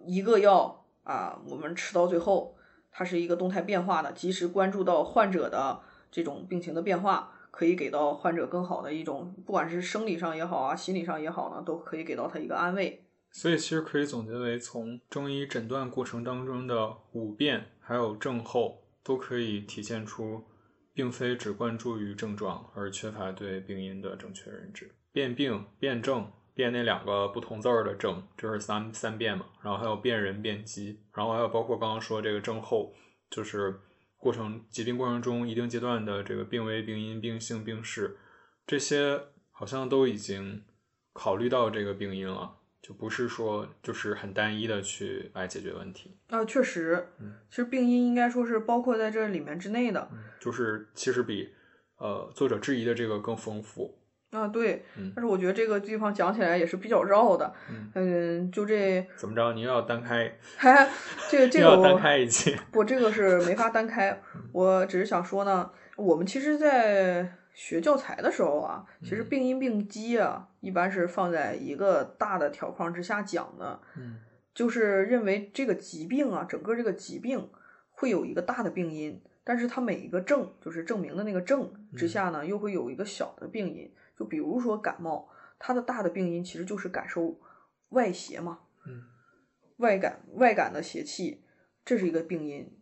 一个药啊，我们吃到最后，它是一个动态变化的，及时关注到患者的这种病情的变化。可以给到患者更好的一种，不管是生理上也好啊，心理上也好呢，都可以给到他一个安慰。所以其实可以总结为，从中医诊断过程当中的五辨还有症候，都可以体现出，并非只关注于症状，而缺乏对病因的正确认知。辨病、辨证、辨那两个不同字儿的症，这是三三辨嘛。然后还有辨人、辨机，然后还有包括刚刚说这个症候，就是过程疾病过程中一定阶段的这个病危、病因、病性、病势，这些好像都已经考虑到这个病因了。就不是说就是很单一的去来解决问题啊，确实，其实病因应该说是包括在这里面之内的，就是其实比呃作者质疑的这个更丰富啊，对，但是我觉得这个地方讲起来也是比较绕的，嗯，就这怎么着，你又要单开，这个这 个单开一期，不，这个是没法单开，我只是想说呢，我们其实，在。学教材的时候啊，其实病因病机啊，一般是放在一个大的条框之下讲的。嗯，就是认为这个疾病啊，整个这个疾病会有一个大的病因，但是它每一个症，就是证明的那个症之下呢，又会有一个小的病因。就比如说感冒，它的大的病因其实就是感受外邪嘛。嗯，外感外感的邪气，这是一个病因。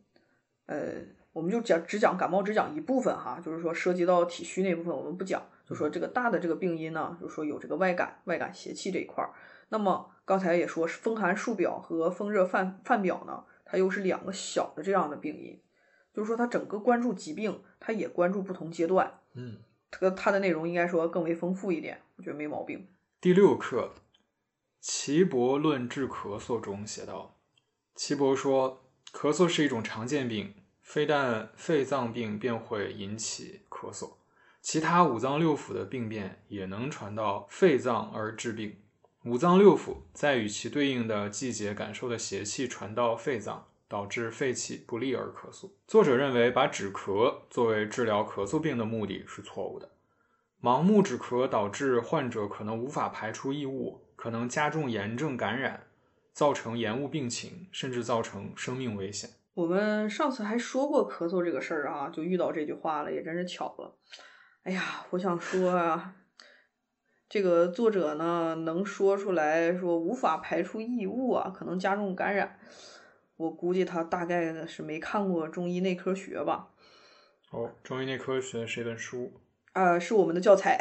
呃。我们就讲只讲感冒，只讲一部分哈，就是说涉及到体虚那部分我们不讲，就说这个大的这个病因呢，就是说有这个外感、外感邪气这一块儿。那么刚才也说是，风寒数表和风热犯犯表呢，它又是两个小的这样的病因，就是说它整个关注疾病，它也关注不同阶段。嗯，它它的内容应该说更为丰富一点，我觉得没毛病。第六课《岐伯论治咳嗽》中写道：岐伯说，咳嗽是一种常见病。非但肺脏病便会引起咳嗽，其他五脏六腑的病变也能传到肺脏而致病。五脏六腑在与其对应的季节感受的邪气传到肺脏，导致肺气不利而咳嗽。作者认为，把止咳作为治疗咳嗽病的目的是错误的。盲目止咳导致患者可能无法排出异物，可能加重炎症感染，造成延误病情，甚至造成生命危险。我们上次还说过咳嗽这个事儿啊，就遇到这句话了，也真是巧了。哎呀，我想说啊，这个作者呢能说出来说无法排出异物啊，可能加重感染，我估计他大概是没看过中医内科学吧。哦，中医内科学是一本书啊，是我们的教材，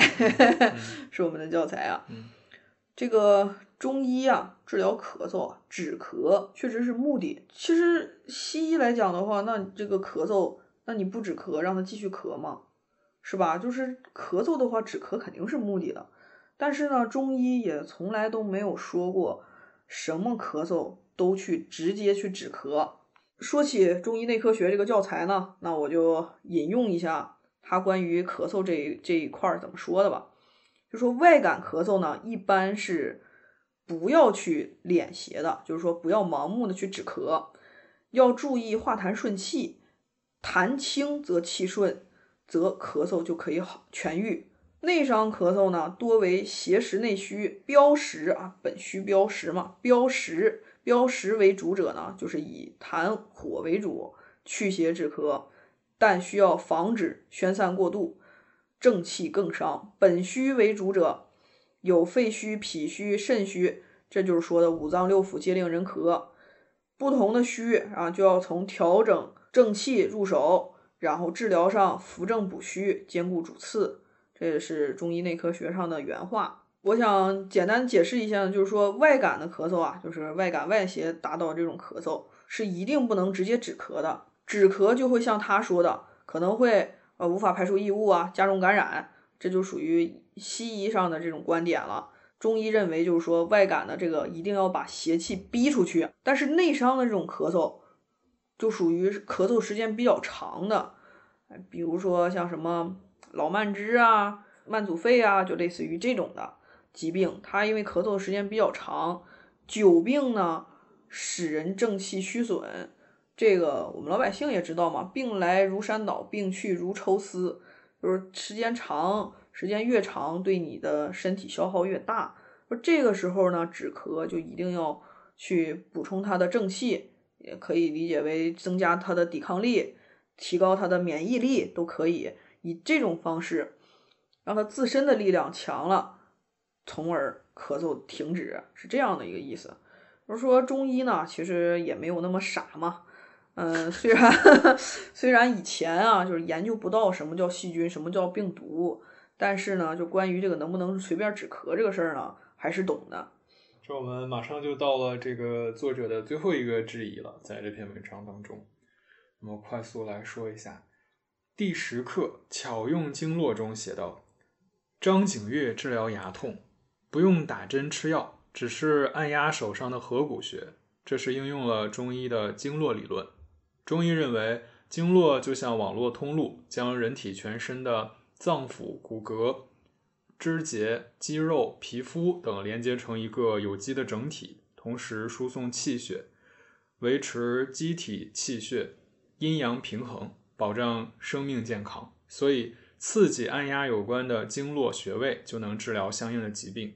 是我们的教材啊。嗯，这个。中医啊，治疗咳嗽啊，止咳确实是目的。其实西医来讲的话，那这个咳嗽，那你不止咳，让他继续咳吗？是吧？就是咳嗽的话，止咳肯定是目的的。但是呢，中医也从来都没有说过什么咳嗽都去直接去止咳。说起中医内科学这个教材呢，那我就引用一下他关于咳嗽这这一块怎么说的吧。就说外感咳嗽呢，一般是。不要去敛邪的，就是说不要盲目的去止咳，要注意化痰顺气，痰清则气顺，则咳嗽就可以好痊愈。内伤咳嗽呢，多为邪实内虚，标实啊，本虚标实嘛，标实标实为主者呢，就是以痰火为主，祛邪止咳，但需要防止宣散过度，正气更伤。本虚为主者。有肺虚、脾虚、肾虚，这就是说的五脏六腑皆令人咳。不同的虚啊，就要从调整正气入手，然后治疗上扶正补虚，兼顾主次。这也是中医内科学上的原话。我想简单解释一下，就是说外感的咳嗽啊，就是外感外邪达到这种咳嗽，是一定不能直接止咳的。止咳就会像他说的，可能会呃无法排出异物啊，加重感染。这就属于西医上的这种观点了。中医认为，就是说外感的这个一定要把邪气逼出去，但是内伤的这种咳嗽，就属于咳嗽时间比较长的，比如说像什么老慢支啊、慢阻肺啊，就类似于这种的疾病。它因为咳嗽的时间比较长，久病呢，使人正气虚损。这个我们老百姓也知道嘛，病来如山倒，病去如抽丝。就是时间长，时间越长，对你的身体消耗越大。说这个时候呢，止咳就一定要去补充它的正气，也可以理解为增加它的抵抗力，提高它的免疫力，都可以以这种方式让它自身的力量强了，从而咳嗽停止，是这样的一个意思。就是说中医呢，其实也没有那么傻嘛。嗯，虽然 虽然以前啊，就是研究不到什么叫细菌，什么叫病毒，但是呢，就关于这个能不能随便止咳这个事儿呢，还是懂的。这我们马上就到了这个作者的最后一个质疑了，在这篇文章当中，那么快速来说一下，第十课巧用经络中写道：张景岳治疗牙痛，不用打针吃药，只是按压手上的合谷穴，这是应用了中医的经络理论。中医认为，经络就像网络通路，将人体全身的脏腑、骨骼。肢节、肌肉、皮肤等连接成一个有机的整体，同时输送气血，维持机体气血阴阳平衡，保障生命健康。所以，刺激按压有关的经络穴位，就能治疗相应的疾病。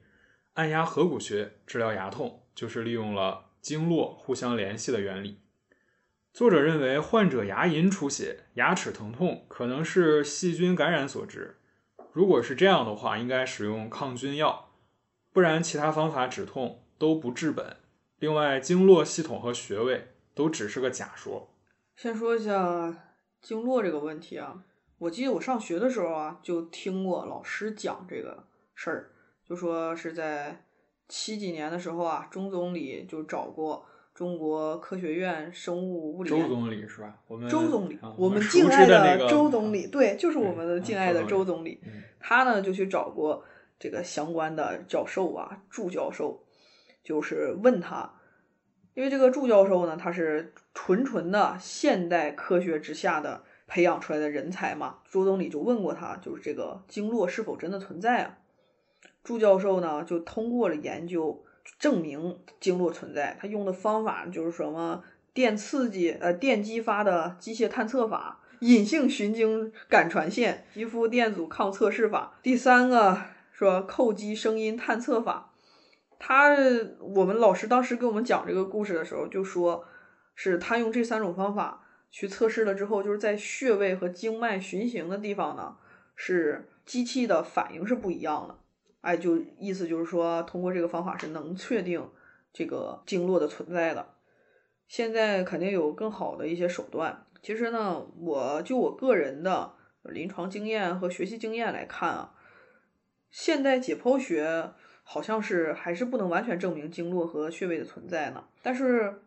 按压合谷穴治疗牙痛，就是利用了经络互相联系的原理。作者认为，患者牙龈出血、牙齿疼痛，可能是细菌感染所致。如果是这样的话，应该使用抗菌药，不然其他方法止痛都不治本。另外，经络系统和穴位都只是个假说。先说一下经络这个问题啊，我记得我上学的时候啊，就听过老师讲这个事儿，就说是在七几年的时候啊，钟总理就找过。中国科学院生物物理。周总理是吧？我们周总理，我们敬爱的周总理，对，就是我们的敬爱的周总理。他呢就去找过这个相关的教授啊，祝教授，就是问他，因为这个祝教授呢，他是纯纯的现代科学之下的培养出来的人才嘛。周总理就问过他，就是这个经络是否真的存在啊？祝教授呢就通过了研究。证明经络存在，他用的方法就是什么电刺激、呃电激发的机械探测法、隐性循经感传线、皮肤电阻抗测试法。第三个说叩击声音探测法。他我们老师当时给我们讲这个故事的时候，就说是他用这三种方法去测试了之后，就是在穴位和经脉循行的地方呢，是机器的反应是不一样的。哎，就意思就是说，通过这个方法是能确定这个经络的存在的。现在肯定有更好的一些手段。其实呢，我就我个人的临床经验和学习经验来看啊，现代解剖学好像是还是不能完全证明经络和穴位的存在呢。但是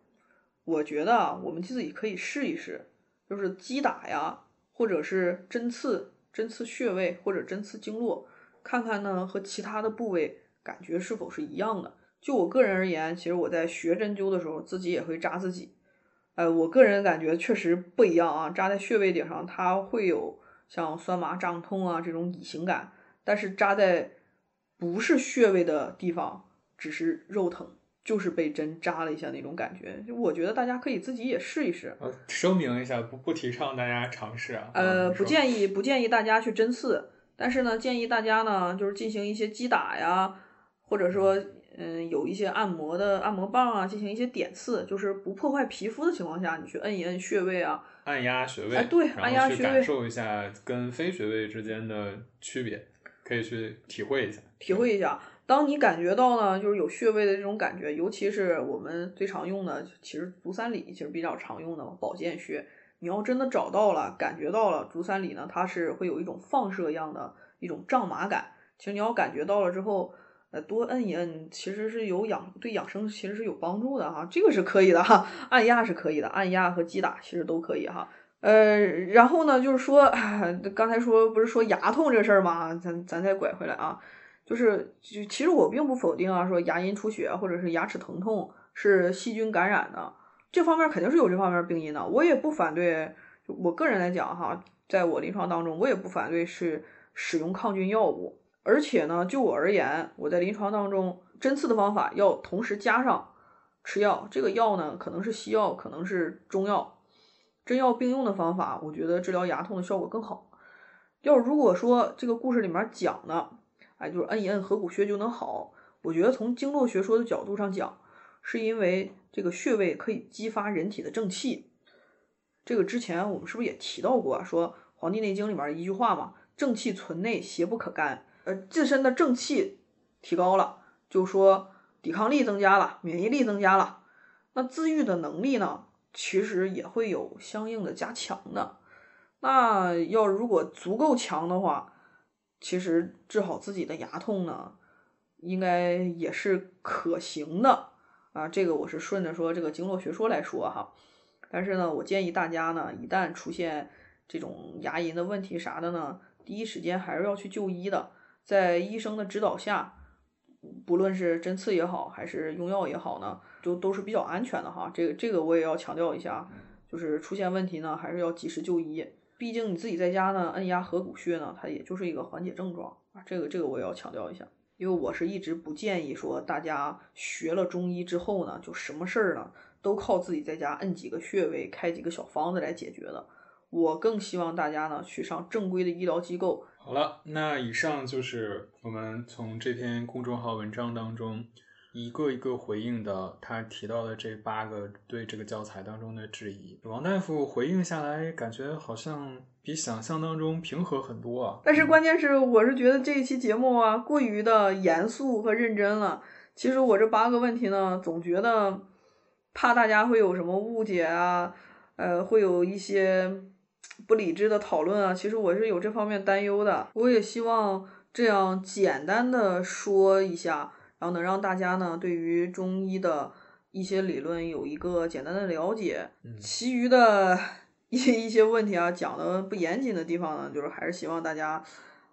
我觉得啊我们自己可以试一试，就是击打呀，或者是针刺、针刺穴位或者针刺经络。看看呢，和其他的部位感觉是否是一样的？就我个人而言，其实我在学针灸的时候，自己也会扎自己。呃，我个人感觉确实不一样啊。扎在穴位顶上，它会有像酸麻胀痛啊这种乙型感，但是扎在不是穴位的地方，只是肉疼，就是被针扎了一下那种感觉。就我觉得大家可以自己也试一试。呃，声明一下，不不提倡大家尝试啊。呃，不建议不建议大家去针刺。但是呢，建议大家呢，就是进行一些击打呀，或者说，嗯，有一些按摩的按摩棒啊，进行一些点刺，就是不破坏皮肤的情况下，你去摁一摁穴位啊，按压穴位，哎，对，按压穴位，感受一下跟非穴位之间的区别，可以去体会一下，体会一下。当你感觉到呢，就是有穴位的这种感觉，尤其是我们最常用的，其实足三里其实比较常用的保健穴。你要真的找到了，感觉到了足三里呢，它是会有一种放射样的一种胀麻感。其实你要感觉到了之后，呃，多摁一摁，其实是有养对养生其实是有帮助的哈，这个是可以的哈，按压是可以的，按压和击打其实都可以哈。呃，然后呢，就是说刚才说不是说牙痛这事儿吗？咱咱再拐回来啊，就是就其实我并不否定啊，说牙龈出血或者是牙齿疼痛是细菌感染的。这方面肯定是有这方面病因的，我也不反对。我个人来讲哈，在我临床当中，我也不反对是使用抗菌药物。而且呢，就我而言，我在临床当中针刺的方法要同时加上吃药。这个药呢，可能是西药，可能是中药，针药并用的方法，我觉得治疗牙痛的效果更好。要如果说这个故事里面讲的，哎，就是摁一摁合谷穴就能好，我觉得从经络学说的角度上讲。是因为这个穴位可以激发人体的正气，这个之前我们是不是也提到过啊？说《黄帝内经》里面一句话嘛，“正气存内，邪不可干”。呃，自身的正气提高了，就说抵抗力增加了，免疫力增加了，那自愈的能力呢，其实也会有相应的加强的。那要如果足够强的话，其实治好自己的牙痛呢，应该也是可行的啊。这个我是顺着说这个经络学说来说哈。但是呢，我建议大家呢，一旦出现这种牙龈的问题啥的呢，第一时间还是要去就医的，在医生的指导下，不论是针刺也好，还是用药也好呢，就都是比较安全的哈。这个这个我也要强调一下，就是出现问题呢，还是要及时就医。毕竟你自己在家呢，按压合谷穴呢，它也就是一个缓解症状啊。这个这个我也要强调一下，因为我是一直不建议说大家学了中医之后呢，就什么事儿呢？都靠自己在家摁几个穴位、开几个小方子来解决的。我更希望大家呢去上正规的医疗机构。好了，那以上就是我们从这篇公众号文章当中一个一个回应的他提到的这八个对这个教材当中的质疑。王大夫回应下来，感觉好像比想象当中平和很多啊。但是关键是，我是觉得这一期节目啊过于的严肃和认真了。其实我这八个问题呢，总觉得。怕大家会有什么误解啊，呃，会有一些不理智的讨论啊。其实我是有这方面担忧的。我也希望这样简单的说一下，然后能让大家呢对于中医的一些理论有一个简单的了解。其余的 一一些问题啊，讲的不严谨的地方呢，就是还是希望大家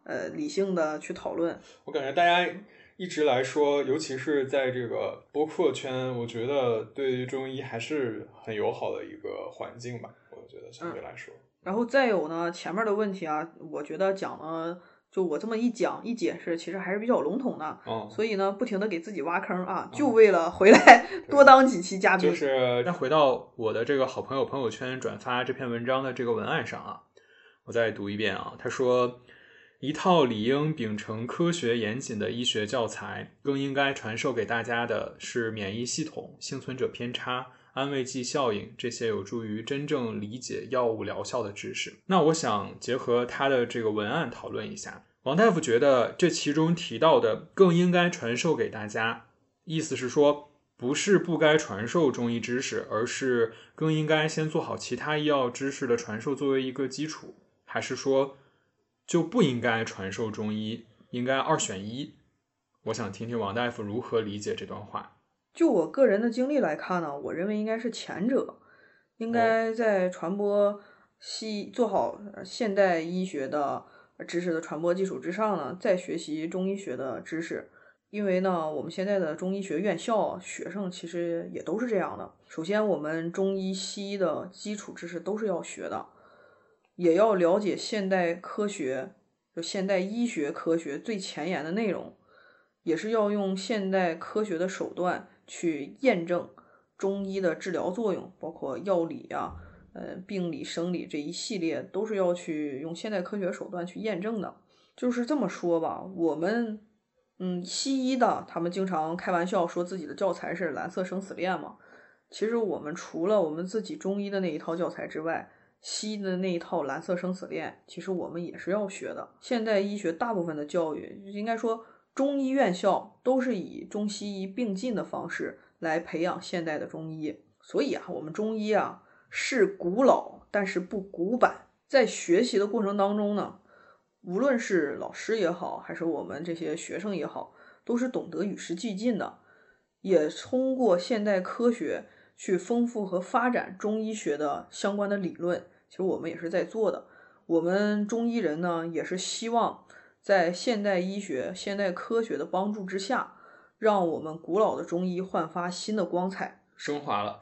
呃理性的去讨论。我感觉大家。一直来说，尤其是在这个播客圈，我觉得对于中医还是很友好的一个环境吧。我觉得相对来说，然后再有呢，前面的问题啊，我觉得讲的就我这么一讲一解释，其实还是比较笼统的。嗯，所以呢，不停的给自己挖坑啊，就为了回来 多当几期嘉宾。就是再回到我的这个好朋友朋友圈转发这篇文章的这个文案上啊，我再读一遍啊，他说。一套理应秉承科学严谨的医学教材，更应该传授给大家的是免疫系统、幸存者偏差、安慰剂效应这些有助于真正理解药物疗效的知识。那我想结合他的这个文案讨论一下，王大夫觉得这其中提到的更应该传授给大家，意思是说不是不该传授中医知识，而是更应该先做好其他医药知识的传授作为一个基础，还是说？就不应该传授中医，应该二选一。我想听听王大夫如何理解这段话。就我个人的经历来看呢，我认为应该是前者，应该在传播西做好现代医学的知识的传播基础之上呢，再学习中医学的知识。因为呢，我们现在的中医学院校学生其实也都是这样的。首先，我们中医西医的基础知识都是要学的。也要了解现代科学，就现代医学科学最前沿的内容，也是要用现代科学的手段去验证中医的治疗作用，包括药理啊、呃病理、生理这一系列，都是要去用现代科学手段去验证的。就是这么说吧，我们嗯，西医的他们经常开玩笑说自己的教材是蓝色生死恋嘛。其实我们除了我们自己中医的那一套教材之外，西医的那一套蓝色生死恋，其实我们也是要学的。现代医学大部分的教育，应该说中医院校都是以中西医并进的方式来培养现代的中医。所以啊，我们中医啊是古老，但是不古板。在学习的过程当中呢，无论是老师也好，还是我们这些学生也好，都是懂得与时俱进的，也通过现代科学。去丰富和发展中医学的相关的理论，其实我们也是在做的。我们中医人呢，也是希望在现代医学、现代科学的帮助之下，让我们古老的中医焕发新的光彩，升华了。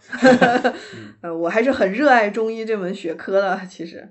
呃，我还是很热爱中医这门学科的。其实，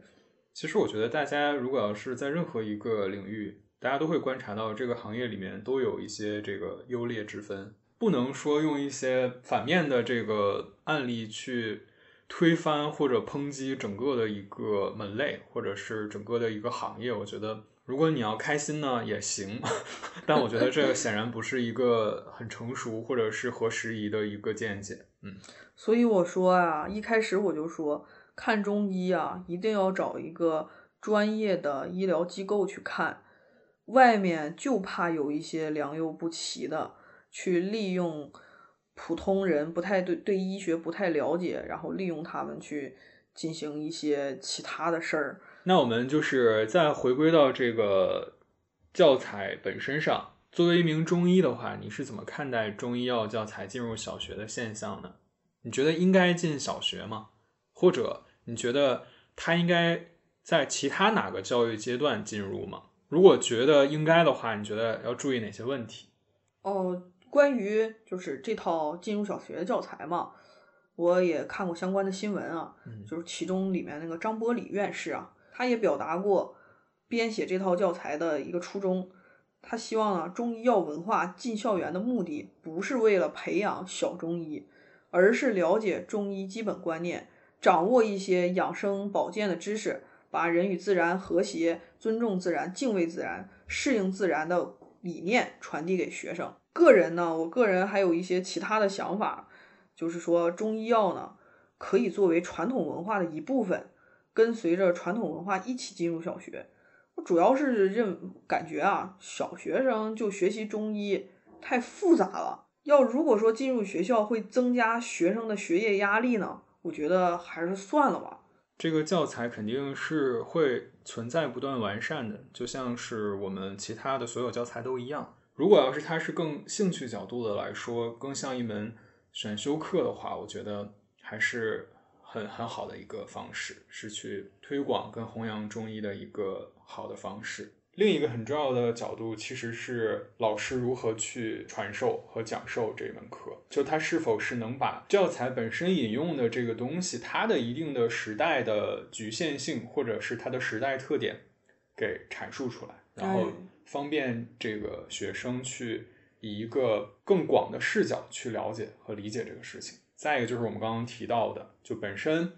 其实我觉得大家如果要是在任何一个领域，大家都会观察到这个行业里面都有一些这个优劣之分。不能说用一些反面的这个案例去推翻或者抨击整个的一个门类，或者是整个的一个行业。我觉得，如果你要开心呢也行，但我觉得这个显然不是一个很成熟或者是合时宜的一个见解。嗯，所以我说啊，一开始我就说，看中医啊，一定要找一个专业的医疗机构去看。外面就怕有一些良莠不齐的，去利用普通人不太对对医学不太了解，然后利用他们去进行一些其他的事儿。那我们就是再回归到这个教材本身上。作为一名中医的话，你是怎么看待中医药教材进入小学的现象呢？你觉得应该进小学吗？或者你觉得它应该在其他哪个教育阶段进入吗？如果觉得应该的话，你觉得要注意哪些问题？哦，关于就是这套进入小学的教材嘛，我也看过相关的新闻啊，就是其中里面那个张伯礼院士啊，他也表达过编写这套教材的一个初衷。他希望呢，中医药文化进校园的目的不是为了培养小中医，而是了解中医基本观念，掌握一些养生保健的知识，把人与自然和谐、尊重自然、敬畏自然、适应自然的理念传递给学生。个人呢，我个人还有一些其他的想法，就是说中医药呢，可以作为传统文化的一部分，跟随着传统文化一起进入小学。我主要是认感觉啊，小学生就学习中医太复杂了。要如果说进入学校会增加学生的学业压力呢，我觉得还是算了吧。这个教材肯定是会存在不断完善的，就像是我们其他的所有教材都一样。如果要是它是更兴趣角度的来说，更像一门选修课的话，我觉得还是。很很好的一个方式，是去推广跟弘扬中医的一个好的方式。另一个很重要的角度，其实是老师如何去传授和讲授这门课，就他是否是能把教材本身引用的这个东西，它的一定的时代的局限性，或者是它的时代特点给阐述出来，然后方便这个学生去以一个更广的视角去了解和理解这个事情。再一个就是我们刚刚提到的，就本身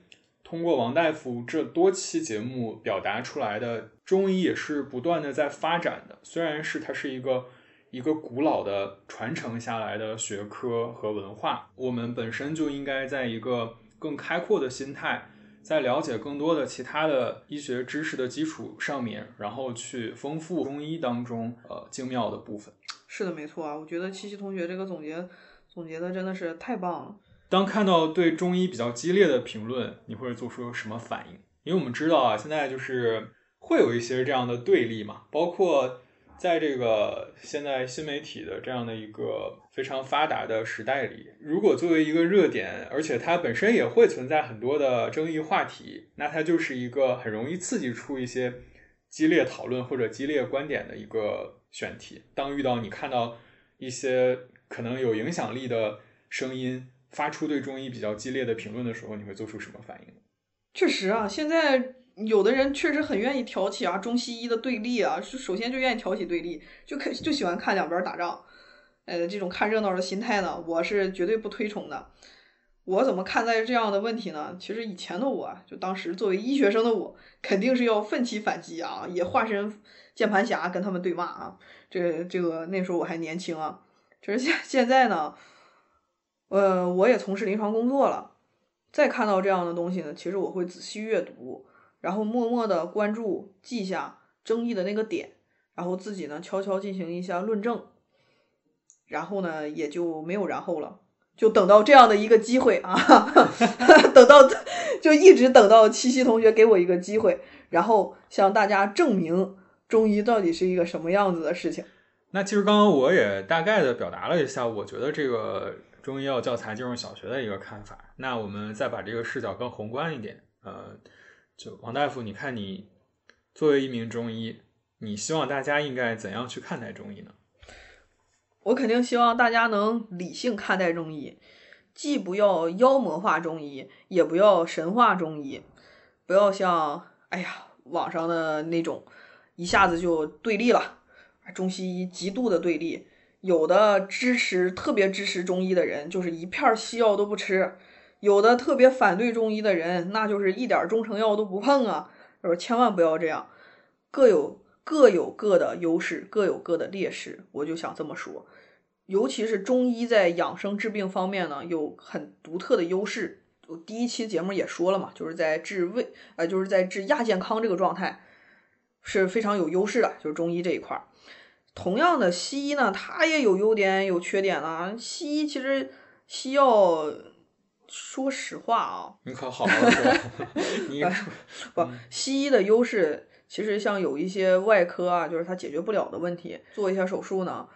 通过王大夫这多期节目表达出来的中医也是不断的在发展的。虽然是它是一个一个古老的传承下来的学科和文化，我们本身就应该在一个更开阔的心态，在了解更多的其他的医学知识的基础上面，然后去丰富中医当中呃精妙的部分。是的，没错啊，我觉得七七同学这个总结总结的真的是太棒了。当看到对中医比较激烈的评论，你会做出什么反应？因为我们知道啊，现在就是会有一些这样的对立嘛，包括在这个现在新媒体的这样的一个非常发达的时代里，如果作为一个热点，而且它本身也会存在很多的争议话题，那它就是一个很容易刺激出一些激烈讨论或者激烈观点的一个选题。当遇到你看到一些可能有影响力的声音。发出对中医比较激烈的评论的时候，你会做出什么反应？确实啊，现在有的人确实很愿意挑起啊中西医的对立啊，是首先就愿意挑起对立，就看就喜欢看两边打仗，呃，这种看热闹的心态呢，我是绝对不推崇的。我怎么看待这样的问题呢？其实以前的我就当时作为医学生的我，肯定是要奋起反击啊，也化身键盘侠跟他们对骂啊。这这个那时候我还年轻啊，就是现现在呢。呃，我也从事临床工作了，再看到这样的东西呢，其实我会仔细阅读，然后默默的关注、记下争议的那个点，然后自己呢悄悄进行一下论证，然后呢也就没有然后了，就等到这样的一个机会啊，等到就一直等到七夕同学给我一个机会，然后向大家证明中医到底是一个什么样子的事情。那其实刚刚我也大概的表达了一下，我觉得这个。中医药教材进入小学的一个看法，那我们再把这个视角更宏观一点，呃，就王大夫，你看你作为一名中医，你希望大家应该怎样去看待中医呢？我肯定希望大家能理性看待中医，既不要妖魔化中医，也不要神化中医，不要像哎呀网上的那种一下子就对立了，中西医极度的对立。有的支持特别支持中医的人，就是一片西药都不吃；有的特别反对中医的人，那就是一点中成药都不碰啊！说千万不要这样，各有各有各的优势，各有各的劣势。我就想这么说，尤其是中医在养生治病方面呢，有很独特的优势。我第一期节目也说了嘛，就是在治胃，呃，就是在治亚健康这个状态。是非常有优势的，就是中医这一块儿。同样的，西医呢，它也有优点有缺点啊。西医其实西药，说实话啊，你可好好说，你不，西医的优势其实像有一些外科啊，就是它解决不了的问题，做一下手术呢，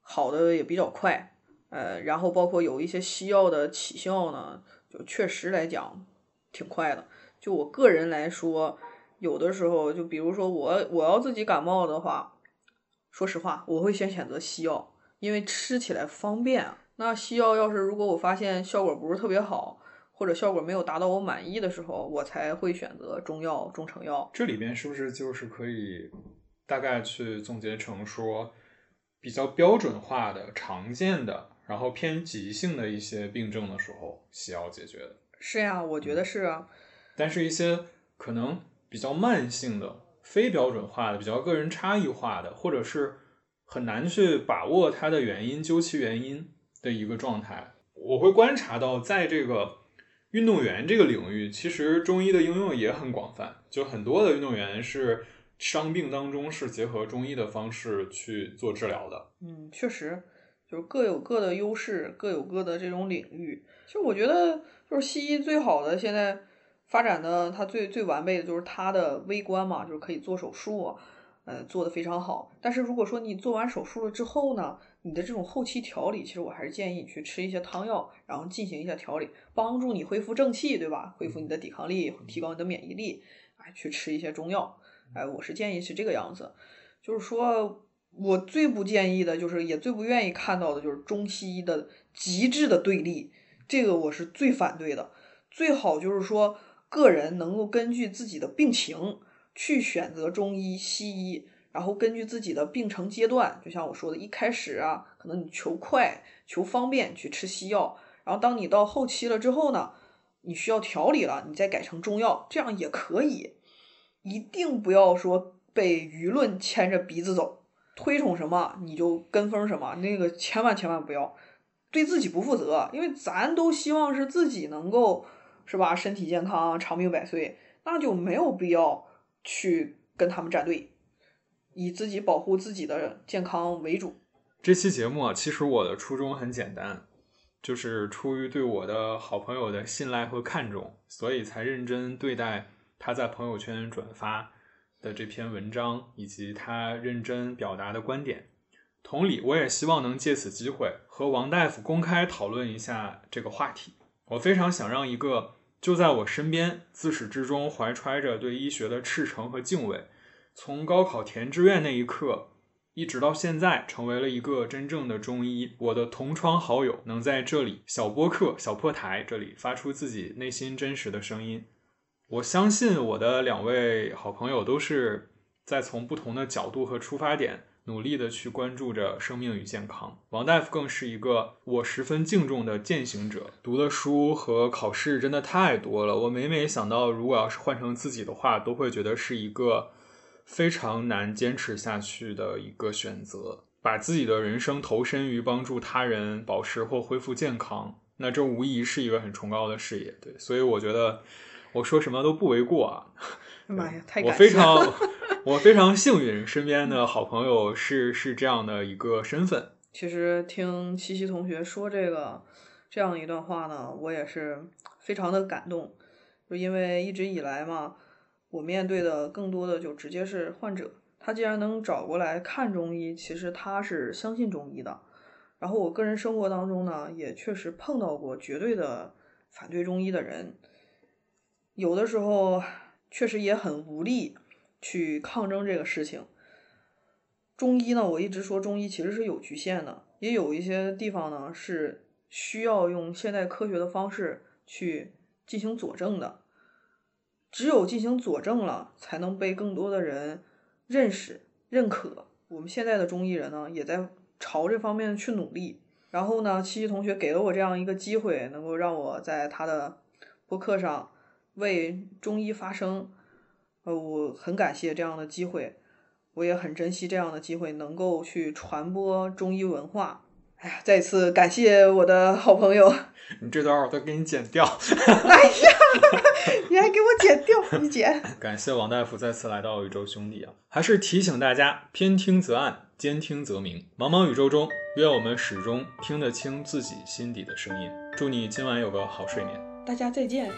好的也比较快。呃，然后包括有一些西药的起效呢，就确实来讲挺快的。就我个人来说，有的时候就比如说我我要自己感冒的话。说实话，我会先选择西药，因为吃起来方便。那西药要是如果我发现效果不是特别好，或者效果没有达到我满意的时候，我才会选择中药、中成药。这里边是不是就是可以大概去总结成说，比较标准化的、常见的，然后偏急性的一些病症的时候，西药解决的？是呀，我觉得是啊。但是，一些可能比较慢性的。非标准化的、比较个人差异化的，或者是很难去把握它的原因、究其原因的一个状态，我会观察到，在这个运动员这个领域，其实中医的应用也很广泛。就很多的运动员是伤病当中是结合中医的方式去做治疗的。嗯，确实，就是各有各的优势，各有各的这种领域。其实我觉得，就是西医最好的现在。发展的它最最完备的就是它的微观嘛，就是可以做手术，呃，做的非常好。但是如果说你做完手术了之后呢，你的这种后期调理，其实我还是建议你去吃一些汤药，然后进行一下调理，帮助你恢复正气，对吧？恢复你的抵抗力，提高你的免疫力，哎，去吃一些中药，哎，我是建议是这个样子。就是说我最不建议的，就是也最不愿意看到的，就是中西医的极致的对立，这个我是最反对的。最好就是说。个人能够根据自己的病情去选择中医、西医，然后根据自己的病程阶段，就像我说的，一开始啊，可能你求快、求方便去吃西药，然后当你到后期了之后呢，你需要调理了，你再改成中药，这样也可以。一定不要说被舆论牵着鼻子走，推崇什么你就跟风什么，那个千万千万不要，对自己不负责，因为咱都希望是自己能够。是吧？身体健康，长命百岁，那就没有必要去跟他们站队，以自己保护自己的健康为主。这期节目啊，其实我的初衷很简单，就是出于对我的好朋友的信赖和看重，所以才认真对待他在朋友圈转发的这篇文章，以及他认真表达的观点。同理，我也希望能借此机会和王大夫公开讨论一下这个话题。我非常想让一个就在我身边、自始至终怀揣着对医学的赤诚和敬畏，从高考填志愿那一刻一直到现在，成为了一个真正的中医，我的同窗好友，能在这里小播客、小破台这里发出自己内心真实的声音。我相信我的两位好朋友都是在从不同的角度和出发点。努力的去关注着生命与健康，王大夫更是一个我十分敬重的践行者。读的书和考试真的太多了，我每每想到，如果要是换成自己的话，都会觉得是一个非常难坚持下去的一个选择。把自己的人生投身于帮助他人保持或恢复健康，那这无疑是一个很崇高的事业。对，所以我觉得我说什么都不为过啊。妈呀，太我非常。我非常幸运，身边的好朋友是是这样的一个身份。其实听七七同学说这个这样一段话呢，我也是非常的感动。就因为一直以来嘛，我面对的更多的就直接是患者。他既然能找过来看中医，其实他是相信中医的。然后我个人生活当中呢，也确实碰到过绝对的反对中医的人，有的时候确实也很无力。去抗争这个事情，中医呢，我一直说中医其实是有局限的，也有一些地方呢是需要用现代科学的方式去进行佐证的。只有进行佐证了，才能被更多的人认识、认可。我们现在的中医人呢，也在朝这方面去努力。然后呢，七七同学给了我这样一个机会，能够让我在他的播客上为中医发声。呃，我很感谢这样的机会，我也很珍惜这样的机会，能够去传播中医文化。哎呀，再次感谢我的好朋友。你这段我都给你剪掉。哎呀，你还给我剪掉，你剪。感谢王大夫再次来到宇宙兄弟啊！还是提醒大家，偏听则暗，兼听则明。茫茫宇宙中，愿我们始终听得清自己心底的声音。祝你今晚有个好睡眠。大家再见。